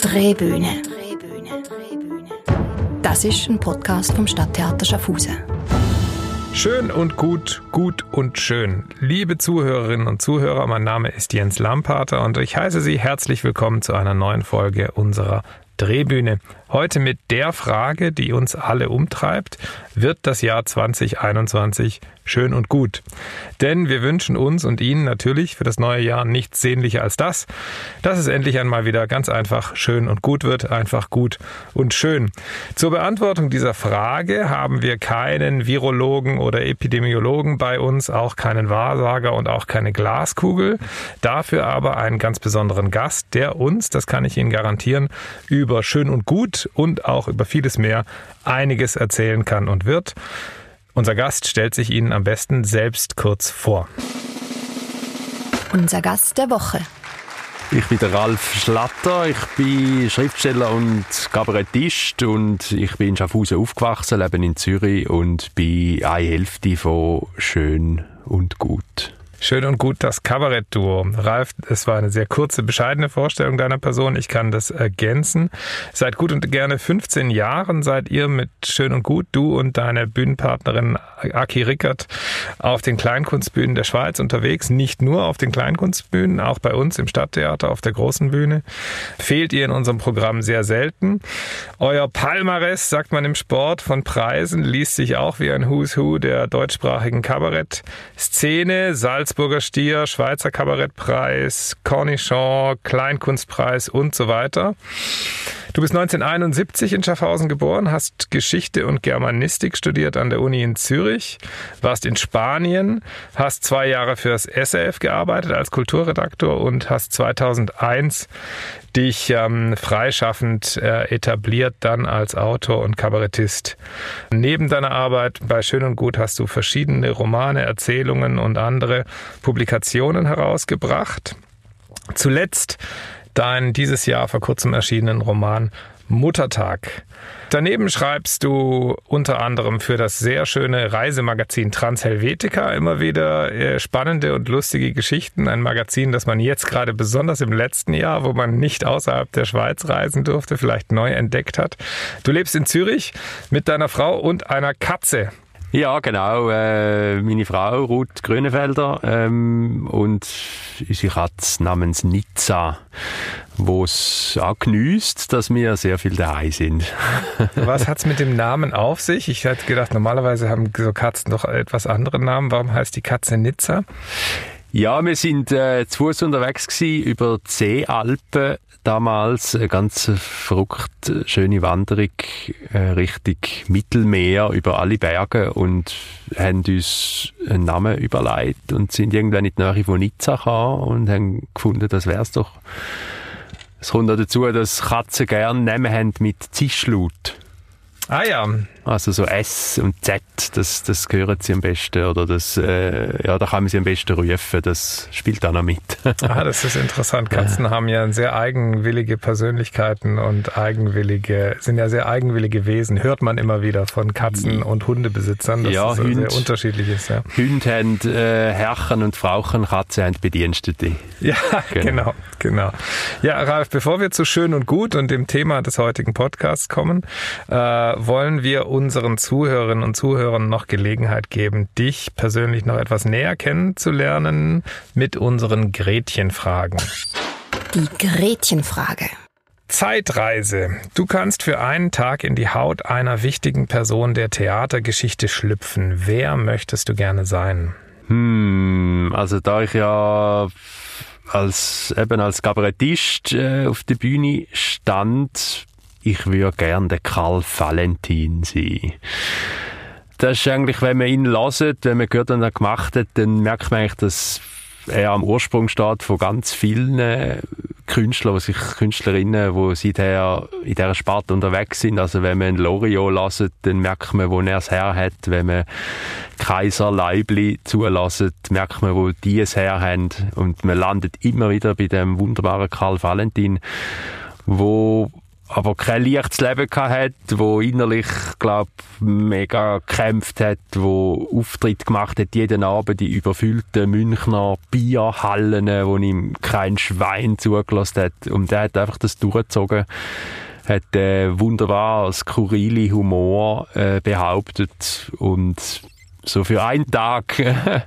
Drehbühne. Das ist ein Podcast vom Stadttheater Schaffhausen. Schön und gut, gut und schön. Liebe Zuhörerinnen und Zuhörer, mein Name ist Jens Lampater und ich heiße Sie herzlich willkommen zu einer neuen Folge unserer Drehbühne. Heute mit der Frage, die uns alle umtreibt, wird das Jahr 2021 schön und gut? Denn wir wünschen uns und Ihnen natürlich für das neue Jahr nichts sehnlicher als das, dass es endlich einmal wieder ganz einfach schön und gut wird, einfach gut und schön. Zur Beantwortung dieser Frage haben wir keinen Virologen oder Epidemiologen bei uns, auch keinen Wahrsager und auch keine Glaskugel. Dafür aber einen ganz besonderen Gast, der uns, das kann ich Ihnen garantieren, über schön und gut und auch über vieles mehr einiges erzählen kann und wird. Unser Gast stellt sich Ihnen am besten selbst kurz vor. Unser Gast der Woche. Ich bin der Ralf Schlatter, ich bin Schriftsteller und Kabarettist und ich bin in Schaffhausen aufgewachsen, lebe in Zürich und bin eine Hälfte von Schön und Gut. Schön und gut das Kabarettduo. Ralf, es war eine sehr kurze, bescheidene Vorstellung deiner Person. Ich kann das ergänzen. Seit gut und gerne 15 Jahren seid ihr mit Schön und gut, du und deine Bühnenpartnerin Aki Rickert, auf den Kleinkunstbühnen der Schweiz unterwegs. Nicht nur auf den Kleinkunstbühnen, auch bei uns im Stadttheater auf der großen Bühne. Fehlt ihr in unserem Programm sehr selten. Euer Palmares, sagt man im Sport, von Preisen liest sich auch wie ein Who's Who der deutschsprachigen Kabarettszene. Salzburger Stier, Schweizer Kabarettpreis, Cornichon, Kleinkunstpreis und so weiter. Du bist 1971 in Schaffhausen geboren, hast Geschichte und Germanistik studiert an der Uni in Zürich, warst in Spanien, hast zwei Jahre fürs SRF gearbeitet als Kulturredaktor und hast 2001 dich ähm, freischaffend äh, etabliert dann als Autor und Kabarettist. Neben deiner Arbeit bei Schön und Gut hast du verschiedene Romane, Erzählungen und andere Publikationen herausgebracht. Zuletzt deinen dieses Jahr vor kurzem erschienenen Roman Muttertag. Daneben schreibst du unter anderem für das sehr schöne Reisemagazin Transhelvetica immer wieder äh, spannende und lustige Geschichten. Ein Magazin, das man jetzt gerade besonders im letzten Jahr, wo man nicht außerhalb der Schweiz reisen durfte, vielleicht neu entdeckt hat. Du lebst in Zürich mit deiner Frau und einer Katze. Ja, genau. Äh, meine Frau, Ruth Grönefelder, ähm, und unsere Katze namens Nizza, wo es auch geniesst, dass wir sehr viel daheim sind. Was hat's mit dem Namen auf sich? Ich hätte gedacht, normalerweise haben so Katzen doch etwas andere Namen. Warum heißt die Katze Nizza? Ja, wir sind äh, zu Fuß unterwegs gewesen, über die Seealpen damals. Eine ganz verrückt schöne Wanderung äh, Richtung Mittelmeer über alle Berge und haben uns einen Namen überlegt und sind irgendwann in die Nähe von Nizza gekommen und haben gefunden, das wär's doch. Es kommt auch dazu, dass Katzen gerne Namen haben mit Zischlaut. Ah ja. Also so S und Z, das, das gehören sie am besten oder das, äh, ja, da kann man sie am besten rufen, das spielt da noch mit. ah, das ist interessant. Katzen ja. haben ja sehr eigenwillige Persönlichkeiten und eigenwillige, sind ja sehr eigenwillige Wesen. Hört man immer wieder von Katzen- und Hundebesitzern, dass ja, das Hund, sehr unterschiedlich ist. Ja. Hunde haben äh, Herrchen und Frauchen, Katzen haben Bedienstete. Ja, genau. genau, genau. Ja, Ralf, bevor wir zu schön und gut und dem Thema des heutigen Podcasts kommen, äh, wollen wir unseren Zuhörerinnen und Zuhörern noch Gelegenheit geben, dich persönlich noch etwas näher kennenzulernen mit unseren Gretchenfragen. Die Gretchenfrage. Zeitreise. Du kannst für einen Tag in die Haut einer wichtigen Person der Theatergeschichte schlüpfen. Wer möchtest du gerne sein? Hm, also da ich ja als eben als Kabarettist äh, auf der Bühne stand, ich würde gerne der Karl Valentin sein. Das ist eigentlich, wenn man ihn hört, wenn man gehört, was er gemacht hat, dann merkt man eigentlich, dass er am Ursprung steht von ganz vielen äh, Künstlern, die sich Künstlerinnen, die seither in dieser Sparte unterwegs sind. Also wenn man Loriot lässt, dann merkt man, wo er es her hat. Wenn man Kaiser Leibli zulässt, merkt man, wo die es her haben. Und man landet immer wieder bei dem wunderbaren Karl Valentin, wo aber kein leichtes Leben hat, wo innerlich, glaub, mega gekämpft hat, wo Auftritt gemacht hat jeden Abend in überfüllten Münchner Bierhallen, wo ihm kein Schwein zugelassen hat. Und der hat einfach das durchgezogen hat äh, wunderbar skurrile Humor äh, behauptet und so für einen Tag äh,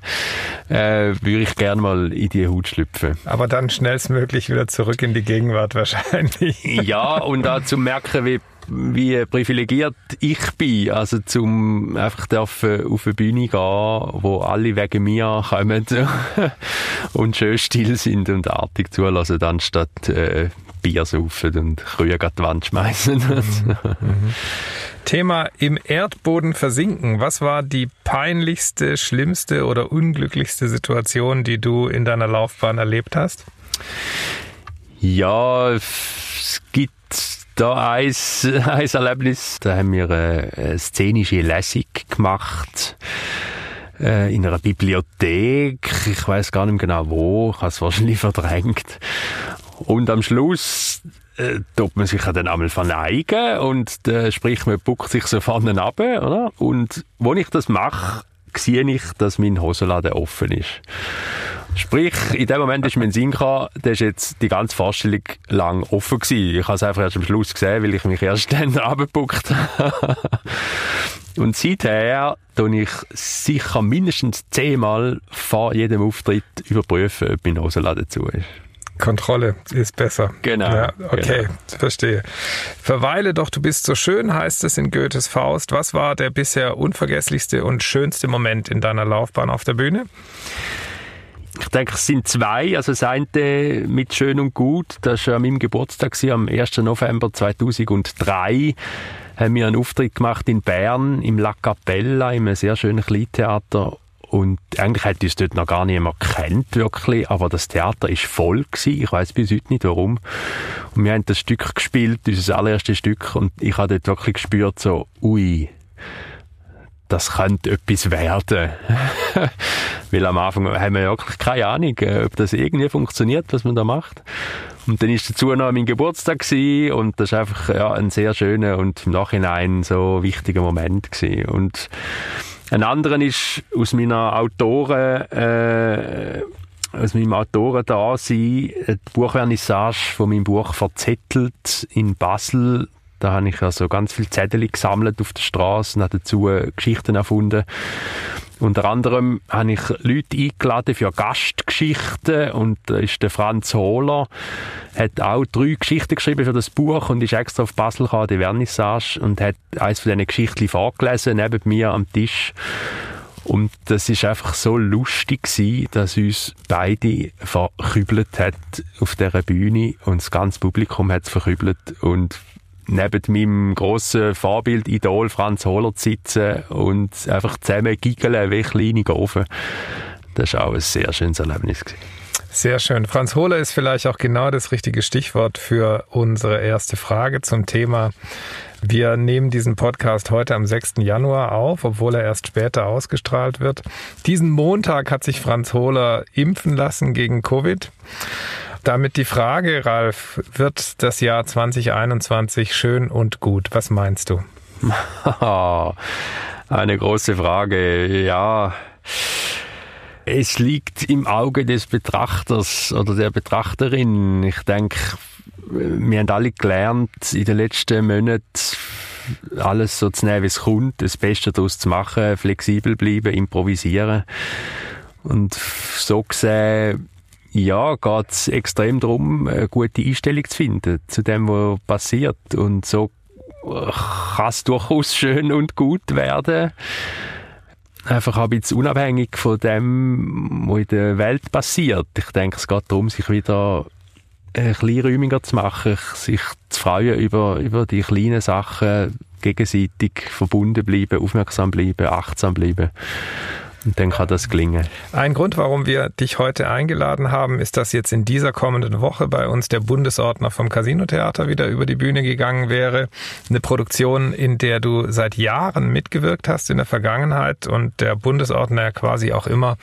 würde ich gerne mal in die Haut schlüpfen. Aber dann schnellstmöglich wieder zurück in die Gegenwart wahrscheinlich. ja, und da zu merken, wie wie privilegiert ich bin, also zum einfach dürfen auf eine Bühne gehen, wo alle wegen mir kommen und schön still sind und artig zulassen, anstatt äh, Bier saufen und Krüge an die Wand schmeißen. Mhm. Thema im Erdboden versinken. Was war die peinlichste, schlimmste oder unglücklichste Situation, die du in deiner Laufbahn erlebt hast? Ja, es gibt da ein, ein Erlebnis. Da haben wir eine szenische Lesung gemacht äh, in einer Bibliothek. Ich weiß gar nicht genau wo. Ich habe es wahrscheinlich verdrängt. Und am Schluss äh, tut man sich ja dann einmal verneigen und äh, sprich, man buckt sich so vorne ab, oder? Und wo ich das mache, sehe ich, dass mein Hosenladen offen ist. Sprich, in dem Moment ist mein Sinn gekommen, der ist jetzt die ganze Vorstellung lang offen gewesen. Ich habe es einfach erst am Schluss gesehen, weil ich mich erst dann abgebuckt Und seither tue ich sicher mindestens zehnmal vor jedem Auftritt überprüfen, ob mein Hosenladen zu ist. Kontrolle ist besser. Genau. Ja, okay, genau. verstehe. Verweile doch, du bist so schön, heißt es in Goethes Faust. Was war der bisher unvergesslichste und schönste Moment in deiner Laufbahn auf der Bühne? Ich denke, es sind zwei. Also das eine mit Schön und Gut, das war an meinem Geburtstag, am 1. November 2003 haben wir einen Auftritt gemacht in Bern im La Capella, in einem sehr schönen Kleintheater. Und eigentlich ich es dort noch gar niemand kennt, wirklich. Aber das Theater ist voll gewesen. Ich weiß bis heute nicht warum. Und wir haben das Stück gespielt, unser allererstes Stück. Und ich habe dort wirklich gespürt, so, ui, das könnte etwas werden. Weil am Anfang haben wir wirklich keine Ahnung, äh, ob das irgendwie funktioniert, was man da macht. Und dann ist dazu noch mein Geburtstag gewesen und das ist einfach ja, ein sehr schöner und im Nachhinein so wichtiger Moment gewesen. Und ein anderer ist aus meiner Autoren, äh, aus meinem Autoren da sein, die Buchvernissage von meinem Buch Verzettelt in Basel. Da habe ich also ganz viel Zettel gesammelt auf der Straße und habe dazu Geschichten erfunden. Unter anderem habe ich Leute eingeladen für Gastgeschichten und da ist der Franz Hohler, hat auch drei Geschichten geschrieben für das Buch und ist extra auf Basel gekommen, die Vernissage und hat eins von diesen Geschichten vorgelesen, neben mir am Tisch. Und das ist einfach so lustig gewesen, dass uns beide verkübelt hat auf dieser Bühne und das ganze Publikum hat es verkübelt und neben meinem grossen Vorbild, Idol Franz Hohler zu sitzen und einfach zusammen giggeln wie kleine Gofen. Das war auch ein sehr schönes Erlebnis. Sehr schön. Franz Hohler ist vielleicht auch genau das richtige Stichwort für unsere erste Frage zum Thema. Wir nehmen diesen Podcast heute am 6. Januar auf, obwohl er erst später ausgestrahlt wird. Diesen Montag hat sich Franz Hohler impfen lassen gegen Covid. Damit die Frage, Ralf, wird das Jahr 2021 schön und gut? Was meinst du? Eine große Frage, ja. Es liegt im Auge des Betrachters oder der Betrachterin. Ich denke, wir haben alle gelernt, in den letzten Monaten alles so zu nehmen, wie es kommt, das Beste daraus zu machen, flexibel bleiben, improvisieren. Und so gesehen ja, geht es extrem darum, eine gute Einstellung zu finden zu dem, was passiert. Und so kann es durchaus schön und gut werden. Einfach ein bisschen unabhängig von dem, was in der Welt passiert. Ich denke, es geht darum, sich wieder ein bisschen räumiger zu machen, sich zu freuen über, über die kleinen Sachen, gegenseitig verbunden bleiben, aufmerksam bleiben, achtsam bleiben. Und dann kann das gelingen. Ein Grund, warum wir dich heute eingeladen haben, ist, dass jetzt in dieser kommenden Woche bei uns der Bundesordner vom Casino-Theater wieder über die Bühne gegangen wäre. Eine Produktion, in der du seit Jahren mitgewirkt hast in der Vergangenheit und der Bundesordner quasi auch immer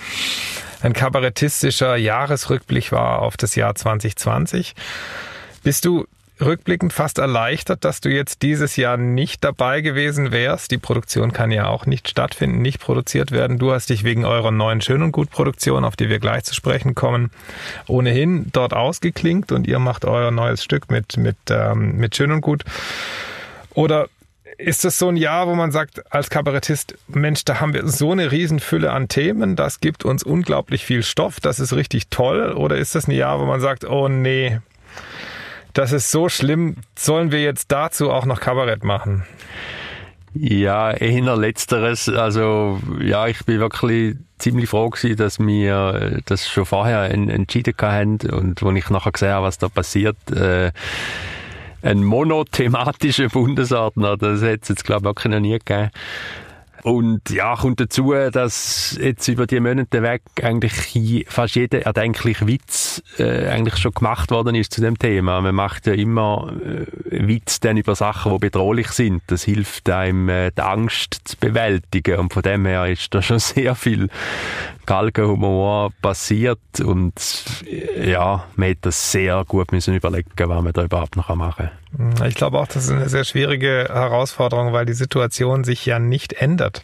ein kabarettistischer Jahresrückblick war auf das Jahr 2020. Bist du rückblickend fast erleichtert, dass du jetzt dieses Jahr nicht dabei gewesen wärst. Die Produktion kann ja auch nicht stattfinden, nicht produziert werden. Du hast dich wegen eurer neuen Schön und Gut Produktion, auf die wir gleich zu sprechen kommen, ohnehin dort ausgeklinkt und ihr macht euer neues Stück mit, mit, ähm, mit Schön und Gut. Oder ist das so ein Jahr, wo man sagt, als Kabarettist, Mensch, da haben wir so eine Riesenfülle an Themen, das gibt uns unglaublich viel Stoff, das ist richtig toll? Oder ist das ein Jahr, wo man sagt, oh nee, das ist so schlimm, sollen wir jetzt dazu auch noch Kabarett machen? Ja, eher letzteres. Also, ja, ich bin wirklich ziemlich froh gewesen, dass wir das schon vorher entschieden haben und wo ich nachher gesehen habe, was da passiert, äh, ein monothematischer Bundesordner, das hätte es jetzt, glaube ich, wirklich noch nie gegeben. Und ja, kommt dazu, dass jetzt über die Monate weg eigentlich fast jeder erdenkliche Witz äh, eigentlich schon gemacht worden ist zu dem Thema. Man macht ja immer äh, Witz dann über Sachen, die bedrohlich sind. Das hilft einem, äh, die Angst zu bewältigen. Und von dem her ist da schon sehr viel Galgenhumor passiert. Und äh, ja, man hätte das sehr gut müssen überlegen, was man da überhaupt noch machen kann. Ich glaube auch, das ist eine sehr schwierige Herausforderung, weil die Situation sich ja nicht ändert.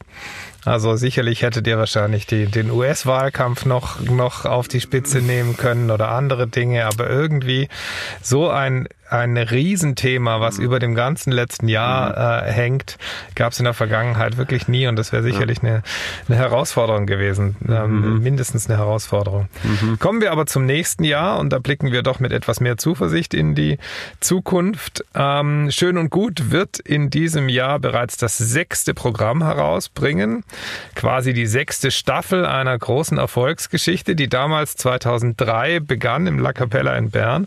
Also sicherlich hättet ihr wahrscheinlich die, den US-Wahlkampf noch, noch auf die Spitze nehmen können oder andere Dinge, aber irgendwie so ein ein Riesenthema, was mhm. über dem ganzen letzten Jahr mhm. äh, hängt, gab es in der Vergangenheit wirklich nie und das wäre sicherlich eine, eine Herausforderung gewesen, ähm, mhm. mindestens eine Herausforderung. Mhm. Kommen wir aber zum nächsten Jahr und da blicken wir doch mit etwas mehr Zuversicht in die Zukunft. Ähm, Schön und Gut wird in diesem Jahr bereits das sechste Programm herausbringen, quasi die sechste Staffel einer großen Erfolgsgeschichte, die damals 2003 begann im La Capella in Bern.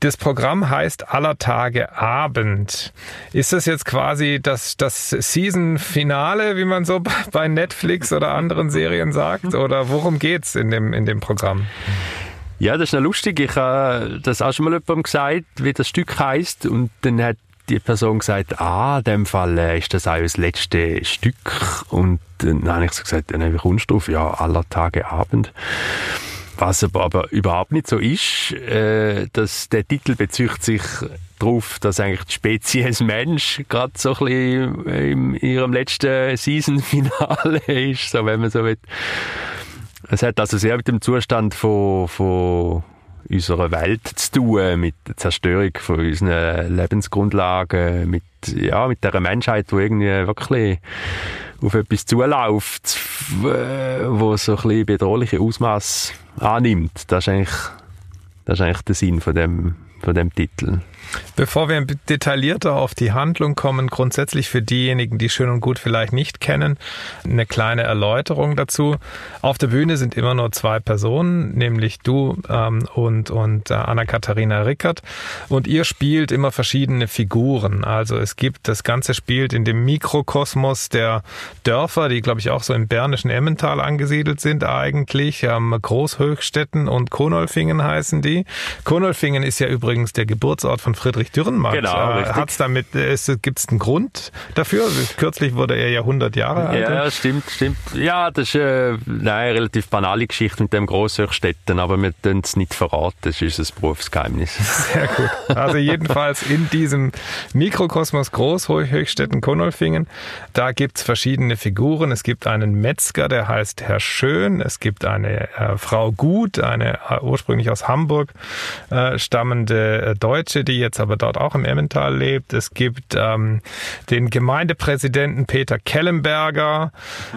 Das Programm heißt Aller Tage Abend. Ist das jetzt quasi das, das Season-Finale, wie man so bei Netflix oder anderen Serien sagt? Oder worum geht's in dem, in dem Programm? Ja, das ist noch lustig. Ich habe das auch schon mal jemandem gesagt, wie das Stück heißt und dann hat die Person gesagt, ah, in dem Fall äh, ist das auch das letzte Stück und dann habe ich so gesagt, wie kommst du drauf? Ja, aller Tage Abend. Was aber, überhaupt nicht so ist, äh, dass der Titel bezieht sich darauf, dass eigentlich die Spezies Mensch gerade so ein bisschen in ihrem letzten Season-Finale ist, so wenn man so will. Es hat also sehr mit dem Zustand von, von unserer Welt zu tun, mit der Zerstörung von unseren Lebensgrundlagen, mit, ja, mit der Menschheit, die irgendwie wirklich auf etwas zuläuft, wo so ein bisschen bedrohliche Ausmaß annimmt. Das ist eigentlich, das ist eigentlich der Sinn von dem, von dem Titel. Bevor wir detaillierter auf die Handlung kommen, grundsätzlich für diejenigen, die Schön und Gut vielleicht nicht kennen, eine kleine Erläuterung dazu. Auf der Bühne sind immer nur zwei Personen, nämlich du ähm, und, und äh, Anna-Katharina Rickert. Und ihr spielt immer verschiedene Figuren. Also es gibt, das Ganze spielt in dem Mikrokosmos der Dörfer, die, glaube ich, auch so im bernischen Emmental angesiedelt sind eigentlich. Ähm, Großhöchstetten und Konolfingen heißen die. Konolfingen ist ja übrigens der Geburtsort von Friedrich Dürrenmatt. Genau, äh, Hat's damit, äh, gibt es einen Grund dafür? Kürzlich wurde er ja 100 Jahre alt. Ja, stimmt, stimmt. Ja, das ist äh, eine relativ banale Geschichte mit dem Großhöchstädten, aber wir können es nicht verraten, das ist unser Berufsgeheimnis. Sehr gut. Also jedenfalls in diesem Mikrokosmos Großhöchstetten-Konolfingen, da gibt es verschiedene Figuren. Es gibt einen Metzger, der heißt Herr Schön. Es gibt eine äh, Frau Gut, eine äh, ursprünglich aus Hamburg äh, stammende äh, Deutsche, die jetzt aber dort auch im Emmental lebt. Es gibt ähm, den Gemeindepräsidenten Peter Kellenberger.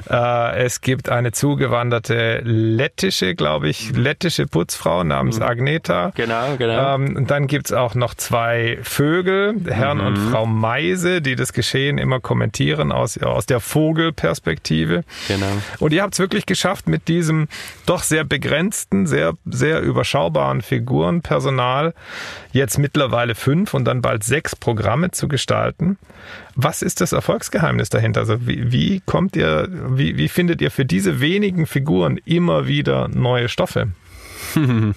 Äh, es gibt eine zugewanderte lettische, glaube ich, lettische Putzfrau namens mhm. Agneta. Genau, genau. Ähm, dann gibt's auch noch zwei Vögel, Herrn mhm. und Frau Meise, die das Geschehen immer kommentieren aus, aus der Vogelperspektive. Genau. Und ihr habt es wirklich geschafft, mit diesem doch sehr begrenzten, sehr, sehr überschaubaren Figurenpersonal jetzt mittlerweile fünf und dann bald sechs Programme zu gestalten. Was ist das Erfolgsgeheimnis dahinter? Also wie, wie kommt ihr, wie, wie findet ihr für diese wenigen Figuren immer wieder neue Stoffe?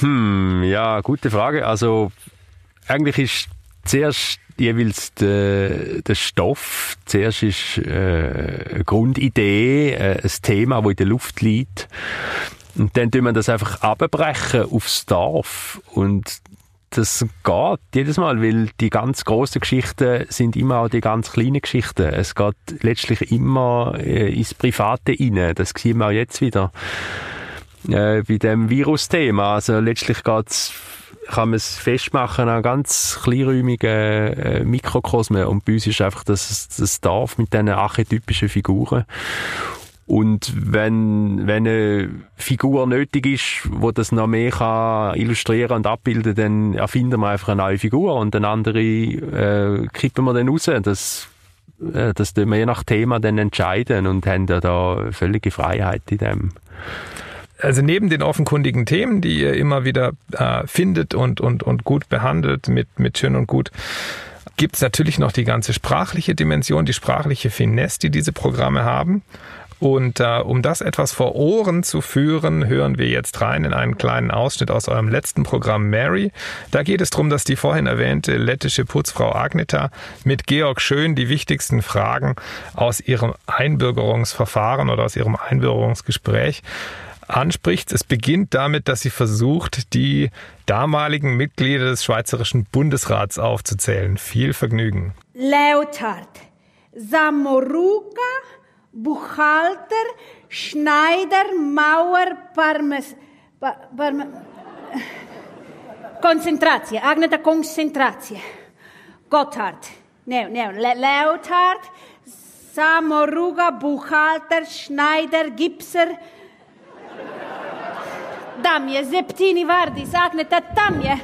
Hm, ja, gute Frage. Also eigentlich ist zuerst jeweils der, der Stoff. Zuerst ist äh, eine Grundidee, äh, ein Thema, das in der Luft liegt. Und dann tun wir das einfach abbrechen aufs Dorf und das geht jedes Mal, weil die ganz großen Geschichten sind immer auch die ganz kleinen Geschichten. Es geht letztlich immer äh, ins Private rein. Das sehen wir auch jetzt wieder äh, bei dem Virus-Thema. Also letztlich geht's kann man es festmachen an ganz kleinräumigen äh, Mikrokosmen und bei uns ist einfach das, das Dorf mit diesen archetypischen Figuren und wenn, wenn eine Figur nötig ist, wo das noch mehr kann illustrieren und abbilden, dann erfinden wir einfach eine neue Figur und eine andere äh, kippen wir dann raus. Das, äh, das tun wir je nach Thema dann entscheiden und haben ja da völlige Freiheit in dem. Also neben den offenkundigen Themen, die ihr immer wieder äh, findet und, und, und gut behandelt mit, mit Schön und Gut, gibt es natürlich noch die ganze sprachliche Dimension, die sprachliche Finesse, die diese Programme haben. Und äh, um das etwas vor Ohren zu führen, hören wir jetzt rein in einen kleinen Ausschnitt aus eurem letzten Programm Mary. Da geht es darum, dass die vorhin erwähnte lettische Putzfrau Agneta mit Georg Schön die wichtigsten Fragen aus ihrem Einbürgerungsverfahren oder aus ihrem Einbürgerungsgespräch anspricht. Es beginnt damit, dass sie versucht, die damaligen Mitglieder des Schweizerischen Bundesrats aufzuzählen. Viel Vergnügen. Leotard, Samoruga, Buchhalter, Schneider, Mauer, Parmes... Pa, parme, Koncentratie, Agneta Koncentratie. Gotthard, ne, ne, Le Leotard, Samoruga, Buchhalter, Schneider, Gipser, Damje, Septini, Vardis, Agneta, Damje.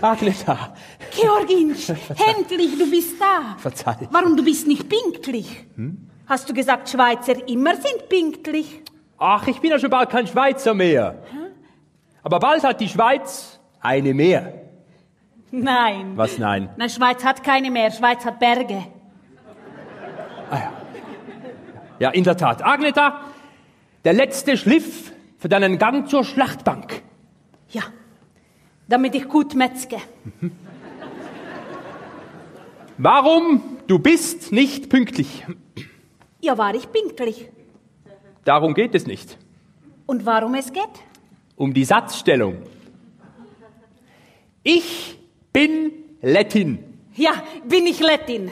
Agneta. Georginsch, endlich, du bist da. Verzeih. Warum, du bist nicht pünktlich? Hm? Hast du gesagt, Schweizer immer sind pünktlich? Ach, ich bin ja schon bald kein Schweizer mehr. Hm? Aber bald hat die Schweiz eine mehr. Nein. Was nein? Na, Schweiz hat keine mehr, Schweiz hat Berge. Ah ja. Ja, in der Tat. Agneta, der letzte Schliff für deinen Gang zur Schlachtbank. Ja, damit ich gut metzge. Mhm. Warum du bist nicht pünktlich? Ja, war ich pünktlich. Darum geht es nicht. Und warum es geht? Um die Satzstellung. Ich bin Lettin. Ja, bin ich Lettin.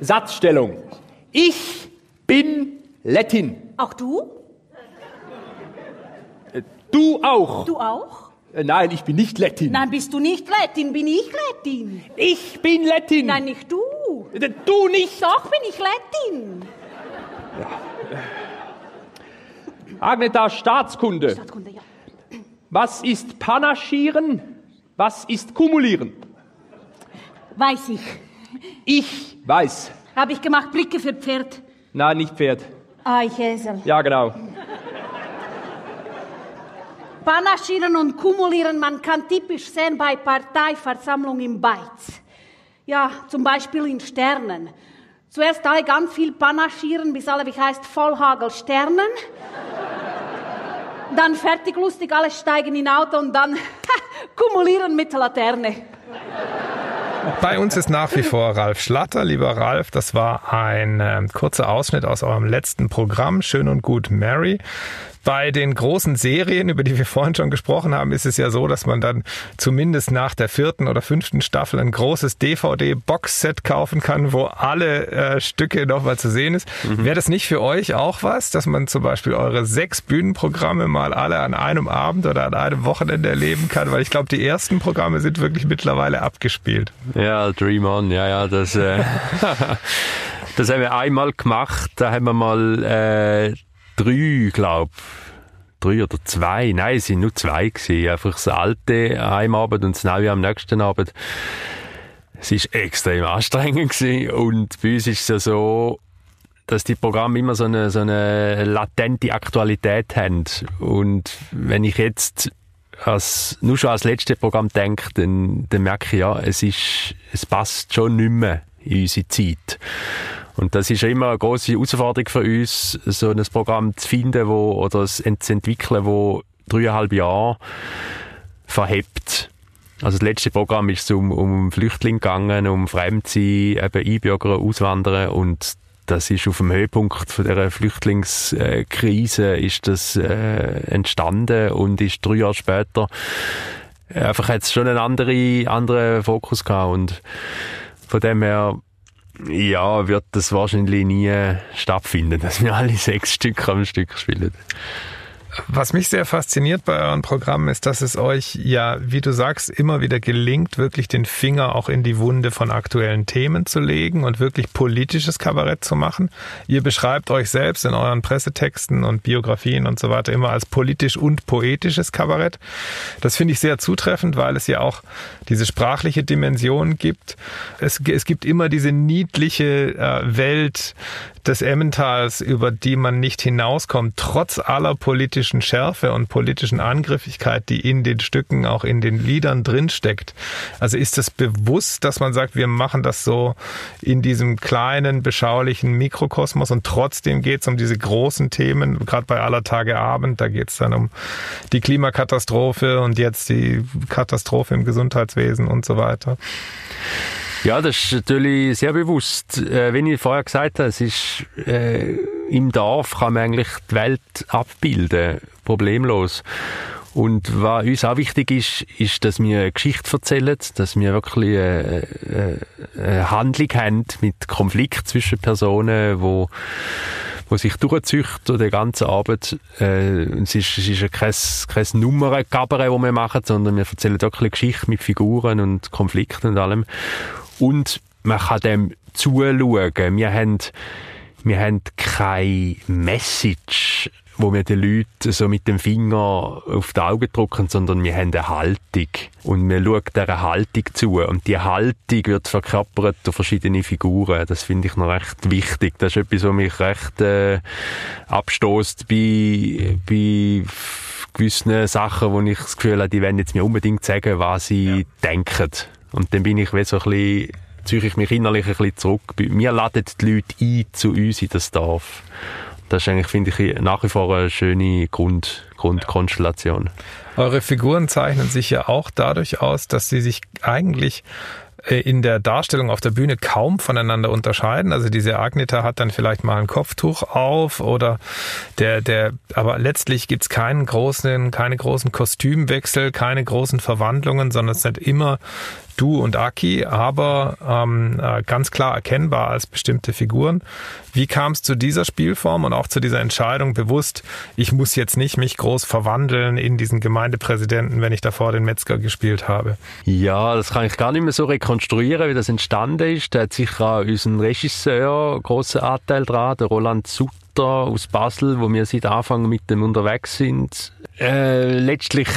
Satzstellung. Ich bin Lettin. Auch du? Äh, du auch. Du auch? Äh, nein, ich bin nicht Lettin. Nein, bist du nicht Lettin, bin ich Lettin. Ich bin Lettin. Nein, nicht du. Du nicht. Doch, bin ich Lettin. Ja. Agneta, Staatskunde. Staatskunde, ja. Was ist Panaschieren? Was ist Kumulieren? Weiß ich. Ich weiß. Habe ich gemacht, Blicke für Pferd. Nein, nicht Pferd. Eichhäsel. Ja, genau. Panaschieren und kumulieren, man kann typisch sehen bei Parteiversammlung im Beiz. Ja, zum Beispiel in Sternen. Zuerst alle ganz viel panaschieren, bis alle, wie heißt, Vollhagel Sternen. dann fertig lustig, alle steigen in Auto und dann kumulieren mit der Laterne. Bei uns ist nach wie vor Ralf Schlatter. Lieber Ralf, das war ein äh, kurzer Ausschnitt aus eurem letzten Programm, Schön und Gut Mary. Bei den großen Serien, über die wir vorhin schon gesprochen haben, ist es ja so, dass man dann zumindest nach der vierten oder fünften Staffel ein großes DVD-Box-Set kaufen kann, wo alle äh, Stücke nochmal zu sehen ist. Mhm. Wäre das nicht für euch auch was, dass man zum Beispiel eure sechs Bühnenprogramme mal alle an einem Abend oder an einem Wochenende erleben kann? Weil ich glaube, die ersten Programme sind wirklich mittlerweile abgespielt. Ja, Dream On, ja, ja, das, äh, das haben wir einmal gemacht. Da haben wir mal äh, drei, glaube drei oder zwei, nein, es sind nur zwei gewesen. Einfach das alte am Abend und das neue am nächsten Abend. Es ist extrem anstrengend gewesen und bei uns ist es ja so, dass die Programme immer so eine, so eine latente Aktualität haben. Und wenn ich jetzt als, nur schon als letztes Programm denke, dann, dann merke ich, ja, es ist, es passt schon nicht mehr in unsere Zeit. Und das ist ja immer eine große Herausforderung für uns, so ein Programm zu finden, wo, oder zu entwickeln, wo dreieinhalb Jahre verhebt. Also das letzte Programm ist um, um Flüchtlinge gegangen, um Fremdsein, eben Einbürger, Auswandern und das ist auf dem Höhepunkt von der Flüchtlingskrise ist das äh, entstanden und ist drei Jahre später einfach jetzt schon einen anderen, anderen Fokus gehabt und von dem her ja, wird das wahrscheinlich nie stattfinden, dass wir alle sechs Stück am Stück spielen. Was mich sehr fasziniert bei euren Programmen ist, dass es euch ja, wie du sagst, immer wieder gelingt, wirklich den Finger auch in die Wunde von aktuellen Themen zu legen und wirklich politisches Kabarett zu machen. Ihr beschreibt euch selbst in euren Pressetexten und Biografien und so weiter immer als politisch und poetisches Kabarett. Das finde ich sehr zutreffend, weil es ja auch diese sprachliche Dimension gibt. Es, es gibt immer diese niedliche äh, Welt des Emmentals, über die man nicht hinauskommt, trotz aller politischen Schärfe und politischen Angriffigkeit, die in den Stücken, auch in den Liedern drinsteckt. Also ist es bewusst, dass man sagt, wir machen das so in diesem kleinen, beschaulichen Mikrokosmos und trotzdem geht es um diese großen Themen, gerade bei aller Tage Abend, da geht es dann um die Klimakatastrophe und jetzt die Katastrophe im Gesundheitswesen und so weiter. Ja, das ist natürlich sehr bewusst. Äh, wie ich vorher gesagt habe, es ist, äh, im Dorf kann man eigentlich die Welt abbilden, problemlos. Und was uns auch wichtig ist, ist, dass wir eine Geschichte erzählen, dass wir wirklich eine, eine, Handlung haben mit Konflikt zwischen Personen, wo wo sich durchzieht durch die ganze Arbeit. Äh, es ist, es ist kein, kein Nummerngabbere, das wir machen, sondern wir erzählen wirklich eine Geschichte mit Figuren und Konflikten und allem. Und man kann dem zuschauen. Wir haben, wir haben keine Message, wo wir den Leuten so mit dem Finger auf die Augen drücken, sondern wir haben eine Haltung. Und wir schauen dieser Haltung zu. Und die Haltung wird verkörpert durch verschiedene Figuren. Das finde ich noch recht wichtig. Das ist etwas, was mich recht äh, abstoßt bei, bei gewissen Sachen, wo ich das Gefühl habe, die wollen jetzt mir unbedingt sagen, was sie ja. denken. Und dann bin ich wie so ein bisschen, ziehe ich mich innerlich ein bisschen zurück. Wir laden die Leute ein zu uns in das Dorf. Das ist eigentlich, finde ich, nach wie vor eine schöne Grund, Grundkonstellation. Eure Figuren zeichnen sich ja auch dadurch aus, dass sie sich eigentlich äh, in der Darstellung auf der Bühne kaum voneinander unterscheiden. Also diese Agneta hat dann vielleicht mal ein Kopftuch auf oder der, der, aber letztlich gibt's keinen großen, keine großen Kostümwechsel, keine großen Verwandlungen, sondern es sind immer du und Aki, aber ähm, äh, ganz klar erkennbar als bestimmte Figuren. Wie kam es zu dieser Spielform und auch zu dieser Entscheidung bewusst, ich muss jetzt nicht mich groß verwandeln in diesen Gemeindepräsidenten, wenn ich davor den Metzger gespielt habe? Ja, das kann ich gar nicht mehr so rekonstruieren, wie das entstanden ist. Da hat sicher auch unseren Regisseur großen Anteil dran, der Roland Sutter aus Basel, wo wir seit Anfang mit dem unterwegs sind. Äh, letztlich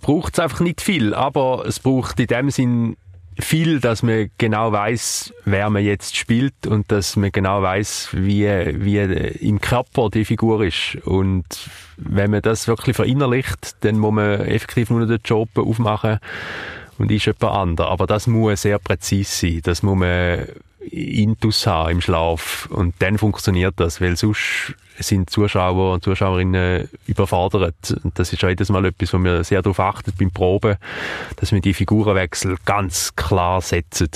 braucht es einfach nicht viel, aber es braucht in dem Sinn viel, dass man genau weiß, wer man jetzt spielt und dass man genau weiß, wie, wie im Körper die Figur ist. Und wenn man das wirklich verinnerlicht, dann muss man effektiv nur den Job aufmachen und ist jemand anderes. Aber das muss sehr präzise sein. Das muss man Intus haben im Schlaf. Und dann funktioniert das, weil sonst sind Zuschauer und Zuschauerinnen überfordert. Und das ist auch jedes Mal etwas, wo wir sehr darauf achten beim Proben, dass wir die Figurenwechsel ganz klar setzen.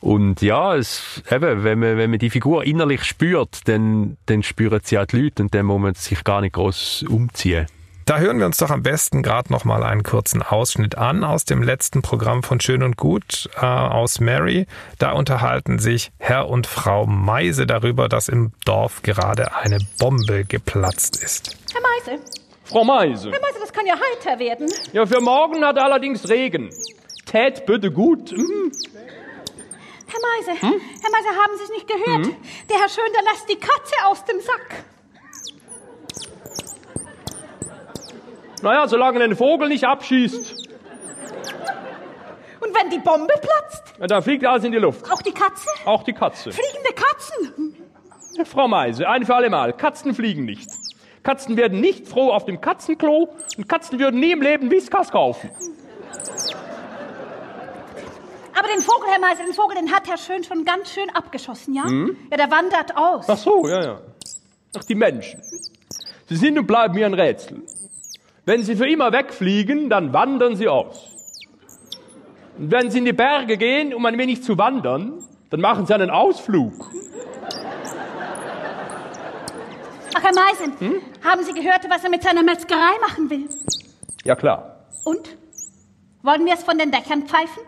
Und ja, es, eben, wenn, man, wenn man die Figur innerlich spürt, dann, dann spüren sie auch die Leute und dann muss man sich gar nicht groß umziehen. Da hören wir uns doch am besten gerade noch mal einen kurzen Ausschnitt an aus dem letzten Programm von Schön und Gut äh, aus Mary. Da unterhalten sich Herr und Frau Meise darüber, dass im Dorf gerade eine Bombe geplatzt ist. Herr Meise. Frau Meise. Herr Meise, das kann ja heiter werden. Ja, für morgen hat allerdings Regen. Tät bitte gut. Mhm. Herr Meise, hm? Herr Meise, haben Sie es nicht gehört? Hm? Der Herr Schön, der lässt die Katze aus dem Sack. Naja, solange den Vogel nicht abschießt. Und wenn die Bombe platzt? Ja, dann fliegt alles in die Luft. Auch die Katze? Auch die Katze. Fliegende Katzen? Frau Meise, ein für alle Mal. Katzen fliegen nicht. Katzen werden nicht froh auf dem Katzenklo und Katzen würden nie im Leben Whiskas kaufen. Aber den Vogel, Herr Meise, den Vogel, den hat Herr Schön schon ganz schön abgeschossen, ja? Mhm. Ja, der wandert aus. Ach so, ja, ja. Ach, die Menschen. Sie sind und bleiben mir ein Rätsel. Wenn sie für immer wegfliegen, dann wandern sie aus. Und wenn sie in die Berge gehen, um ein wenig zu wandern, dann machen sie einen Ausflug. Ach, Herr Meisen, haben Sie gehört, was er mit seiner Metzgerei machen will? Ja, klar. Und? Wollen wir es von den Dächern pfeifen?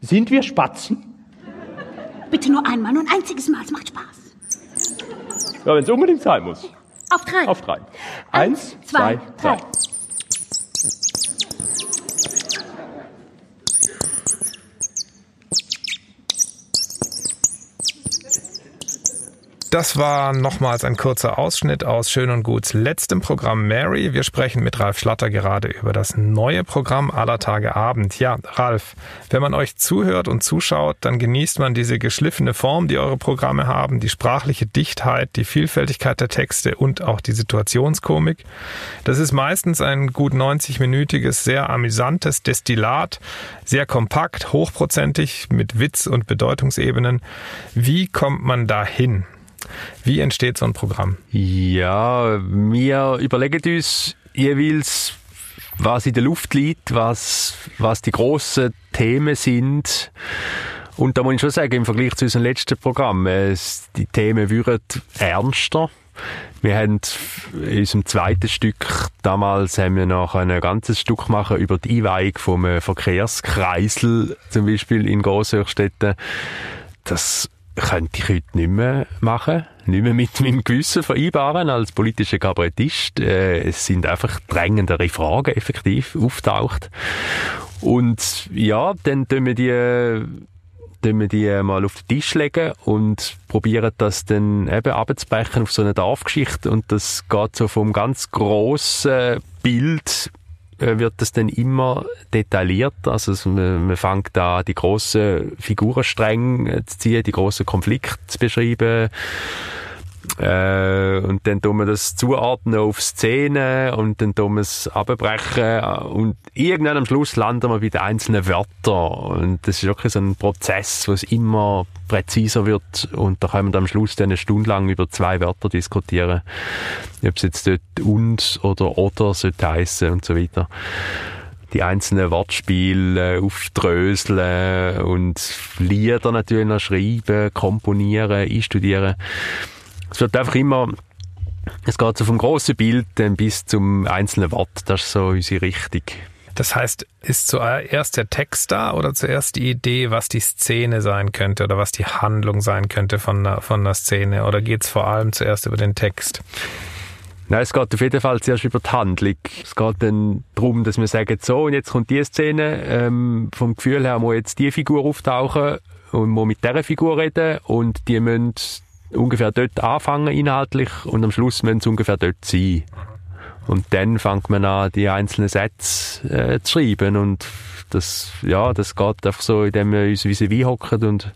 Sind wir Spatzen? Bitte nur einmal, nur ein einziges Mal, es macht Spaß. Ja, wenn es unbedingt sein muss. Auf drei. Auf drei. Eins, zwei, drei. Das war nochmals ein kurzer Ausschnitt aus Schön und Guts letztem Programm Mary. Wir sprechen mit Ralf Schlatter gerade über das neue Programm aller Tage Abend. Ja, Ralf, wenn man euch zuhört und zuschaut, dann genießt man diese geschliffene Form, die eure Programme haben, die sprachliche Dichtheit, die Vielfältigkeit der Texte und auch die Situationskomik. Das ist meistens ein gut 90-minütiges, sehr amüsantes Destillat, sehr kompakt, hochprozentig, mit Witz und Bedeutungsebenen. Wie kommt man da hin? Wie entsteht so ein Programm? Ja, wir überlegen uns jeweils, was in der Luft liegt, was, was die grossen Themen sind. Und da muss ich schon sagen, im Vergleich zu unserem letzten Programm, es, die Themen würden ernster. Wir haben in unserem zweiten Stück damals haben wir noch ein ganzes Stück machen über die Einweihung vom Verkehrskreisel, zum Beispiel in Grosshochstetten. Das könnte ich heute nicht mehr machen, nicht mehr mit meinem Gewissen vereinbaren als politischer Kabarettist. Äh, es sind einfach drängendere Fragen effektiv auftaucht. Und ja, dann tun wir die tun wir die mal auf den Tisch legen und probieren das dann eben abzubrechen auf so eine Dorfgeschichte und das geht so vom ganz grossen Bild wird das dann immer detailliert. Also man, man fängt da die grossen Figurenstränge zu ziehen, die grossen Konflikte zu beschreiben. Äh, und dann tun wir das zuordnen auf Szenen und dann tun wir es abbrechen. Und irgendwann am Schluss landen wir bei den einzelnen Wörtern. Und das ist wirklich so ein Prozess, wo es immer präziser wird. Und da können wir am Schluss dann eine Stunde lang über zwei Wörter diskutieren, ob es jetzt dort und oder oder sollte heissen und so weiter. Die einzelnen Wortspiele aufdröseln und Lieder natürlich noch schreiben, komponieren, einstudieren. Es wird einfach immer, es geht so vom grossen Bild bis zum einzelnen Wort. Das ist so unsere Richtung. Das heißt, ist zuerst der Text da oder zuerst die Idee, was die Szene sein könnte oder was die Handlung sein könnte von einer, von einer Szene? Oder geht es vor allem zuerst über den Text? Nein, es geht auf jeden Fall zuerst über die Handlung. Es geht dann darum, dass wir sagen, so, und jetzt kommt die Szene, ähm, vom Gefühl her muss jetzt die Figur auftauchen und muss mit dieser Figur reden und die müssen ungefähr dort anfangen inhaltlich und am Schluss müssen sie ungefähr dort sein. Und dann fängt man an, die einzelnen Sätze äh, zu schreiben und das, ja, das geht einfach so, indem wir uns wie wie hocken und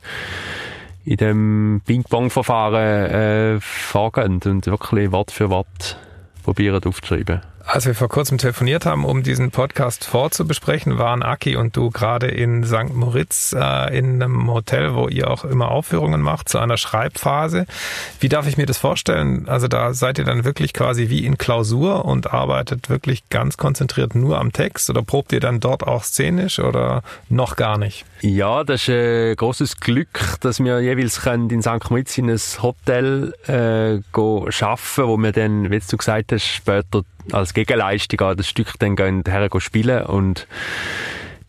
in dem Ping-Pong-Verfahren äh, vorgehen und wirklich Wort für Wort probieren aufzuschreiben. Als wir vor kurzem telefoniert haben, um diesen Podcast vorzubesprechen, waren Aki und du gerade in St. Moritz äh, in einem Hotel, wo ihr auch immer Aufführungen macht, zu einer Schreibphase. Wie darf ich mir das vorstellen? Also da seid ihr dann wirklich quasi wie in Klausur und arbeitet wirklich ganz konzentriert nur am Text oder probt ihr dann dort auch szenisch oder noch gar nicht? Ja, das ist ein großes Glück, dass wir jeweils in St. Moritz in ein Hotel äh, go schaffen, wo wir dann, wie du gesagt hast, später als Gegenleistung an das Stück dann gehen, her spielen und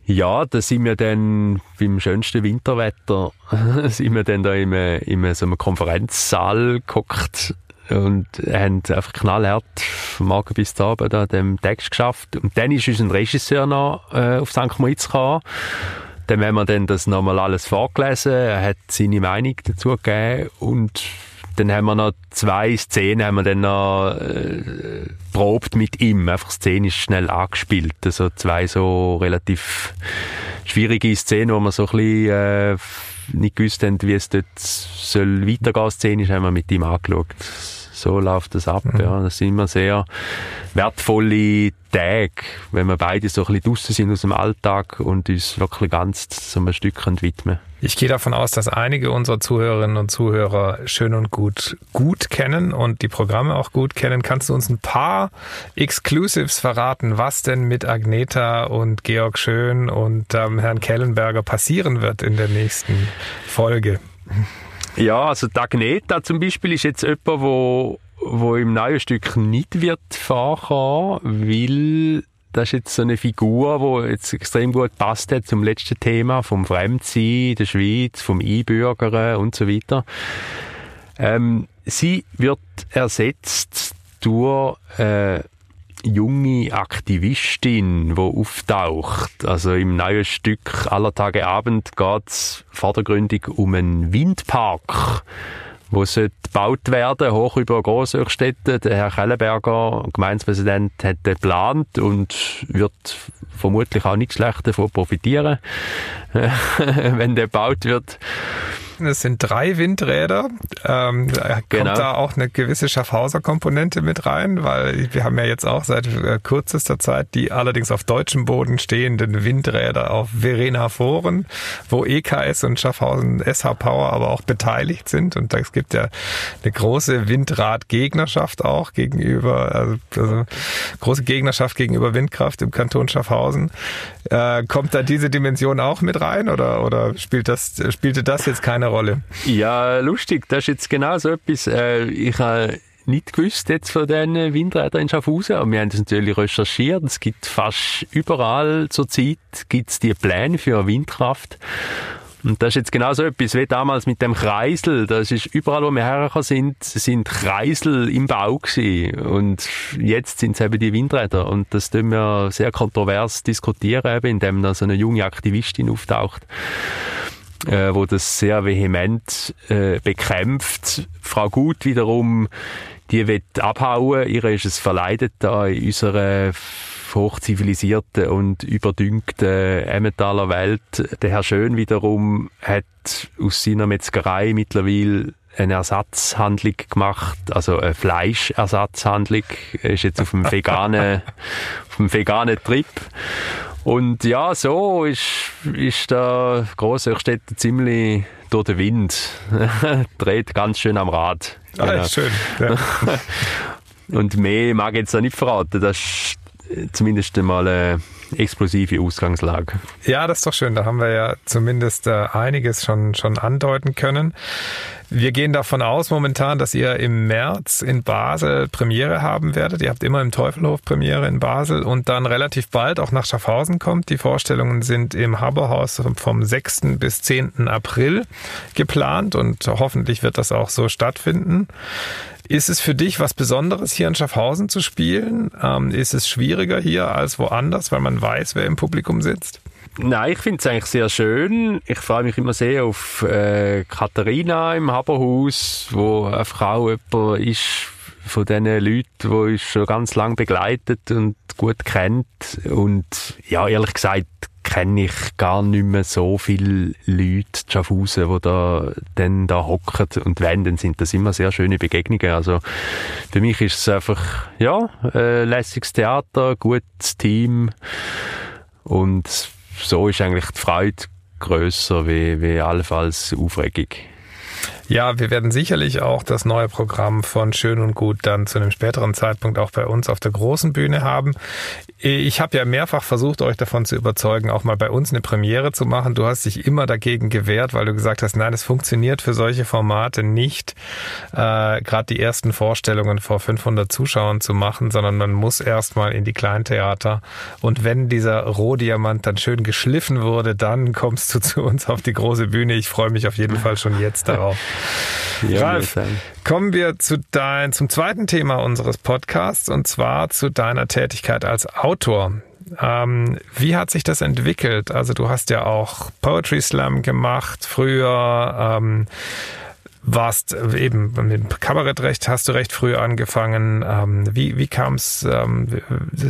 ja, da sind wir dann beim schönsten Winterwetter sind wir dann da im, im so einem Konferenzsaal geguckt und haben einfach knallhart vom Morgen bis zum Abend an dem Text geschafft. Und dann ist unser Regisseur noch äh, auf St. Moritz gekommen. Dann haben wir dann das nochmal alles vorgelesen, er hat seine Meinung dazu gegeben und dann haben wir noch zwei Szenen, haben wir dann noch äh, probt mit ihm, einfach szenisch schnell angespielt. Also zwei so relativ schwierige Szenen, wo wir so ein bisschen äh, nicht gewusst haben, wie es dort soll weitergehen szenisch, haben wir mit ihm angeschaut. So läuft das ab. Mhm. Ja. Das sind immer sehr wertvolle Tage, wenn wir beide so ein bisschen draussen sind aus dem Alltag und uns wirklich ganz so ein Stück widmen Ich gehe davon aus, dass einige unserer Zuhörerinnen und Zuhörer schön und gut gut kennen und die Programme auch gut kennen. Kannst du uns ein paar Exclusives verraten, was denn mit Agneta und Georg Schön und ähm, Herrn Kellenberger passieren wird in der nächsten Folge? Ja, also die Agneta zum Beispiel ist jetzt jemand, wo, wo im neuen Stück nicht wird vorkommen, weil das ist jetzt so eine Figur, die jetzt extrem gut passt hat zum letzten Thema, vom Fremdsein der Schweiz, vom Einbürgern und so weiter. Ähm, sie wird ersetzt durch äh, junge Aktivistin, die auftaucht. Also im neuen Stück Aller Tage Abend geht es vordergründig um einen Windpark wo gebaut werden, hoch über Grossöchstetten. Der Herr Kellenberger, Gemeindepräsident, hat den geplant und wird vermutlich auch nicht schlecht davon profitieren, wenn der gebaut wird. Es sind drei Windräder. Ähm, kommt genau. da auch eine gewisse Schaffhauser-Komponente mit rein, weil wir haben ja jetzt auch seit äh, kürzester Zeit die allerdings auf deutschem Boden stehenden Windräder auf Verena Foren, wo EKS und Schaffhausen SH Power aber auch beteiligt sind. Und es gibt ja eine große Windradgegnerschaft auch gegenüber, also, also große Gegnerschaft gegenüber Windkraft im Kanton Schaffhausen. Äh, kommt da diese Dimension auch mit rein oder, oder spielt das, spielte das jetzt keine eine Rolle. Ja, lustig. Das ist jetzt genau so etwas. Äh, ich habe nicht gewusst jetzt von diesen Windrädern in Schaffhausen, aber wir haben das natürlich recherchiert. Es gibt fast überall zur Zeit gibt's die Pläne für Windkraft. Und das ist jetzt genau so etwas wie damals mit dem Kreisel. Das ist überall, wo wir hergekommen sind, sind Kreisel im Bau gewesen. Und jetzt sind es eben die Windräder. Und das tun wir sehr kontrovers diskutieren, eben, indem da so eine junge Aktivistin auftaucht äh, wo das sehr vehement äh, bekämpft. Frau Gut wiederum, die wird abhauen. Ihr ist es verleidet, da in unserer hochzivilisierten und überdüngten Emmentaler Welt. Der Herr Schön wiederum hat aus seiner Metzgerei mittlerweile eine Ersatzhandlung gemacht, also eine Fleischersatzhandlung, er ist jetzt auf dem veganen, auf dem veganen Trip und ja, so ist, ist der Grossöchstädter ziemlich durch den Wind. Dreht ganz schön am Rad. Ah, genau. schön. Ja. Und mehr mag ich jetzt noch nicht verraten. Das ist zumindest einmal eine explosive Ausgangslage. Ja, das ist doch schön. Da haben wir ja zumindest äh, einiges schon, schon andeuten können. Wir gehen davon aus momentan, dass ihr im März in Basel Premiere haben werdet. Ihr habt immer im Teufelhof Premiere in Basel und dann relativ bald auch nach Schaffhausen kommt. Die Vorstellungen sind im Haberhaus vom 6. bis 10. April geplant und hoffentlich wird das auch so stattfinden. Ist es für dich was Besonderes, hier in Schaffhausen zu spielen? Ähm, ist es schwieriger hier als woanders, weil man weiß, wer im Publikum sitzt? Nein, ich finde es eigentlich sehr schön. Ich freue mich immer sehr auf äh, Katharina im Haberhaus, wo eine Frau jemand ist von diesen Leuten, die uns schon ganz lange begleitet und gut kennt. Und ja, ehrlich gesagt, kenne ich gar nicht mehr so viele Leute Schaffhausen, die da dann da hocken und wenn, dann sind das immer sehr schöne Begegnungen. Also für mich ist es einfach, ja, äh, lässiges Theater, gutes Team und so ist eigentlich die Freude grösser wie, wie allenfalls Aufregung. Ja, wir werden sicherlich auch das neue Programm von Schön und Gut dann zu einem späteren Zeitpunkt auch bei uns auf der großen Bühne haben. Ich habe ja mehrfach versucht, euch davon zu überzeugen, auch mal bei uns eine Premiere zu machen. Du hast dich immer dagegen gewehrt, weil du gesagt hast, nein, es funktioniert für solche Formate nicht, äh, gerade die ersten Vorstellungen vor 500 Zuschauern zu machen, sondern man muss erstmal in die Kleintheater. Und wenn dieser Rohdiamant dann schön geschliffen wurde, dann kommst du zu uns auf die große Bühne. Ich freue mich auf jeden Fall schon jetzt darauf. Ja, Ralf, kommen wir zu dein, zum zweiten Thema unseres Podcasts und zwar zu deiner Tätigkeit als Autor. Ähm, wie hat sich das entwickelt? Also du hast ja auch Poetry Slam gemacht früher. Ähm, warst eben mit Kabarettrecht hast du recht früh angefangen. Ähm, wie wie kam es? Ähm,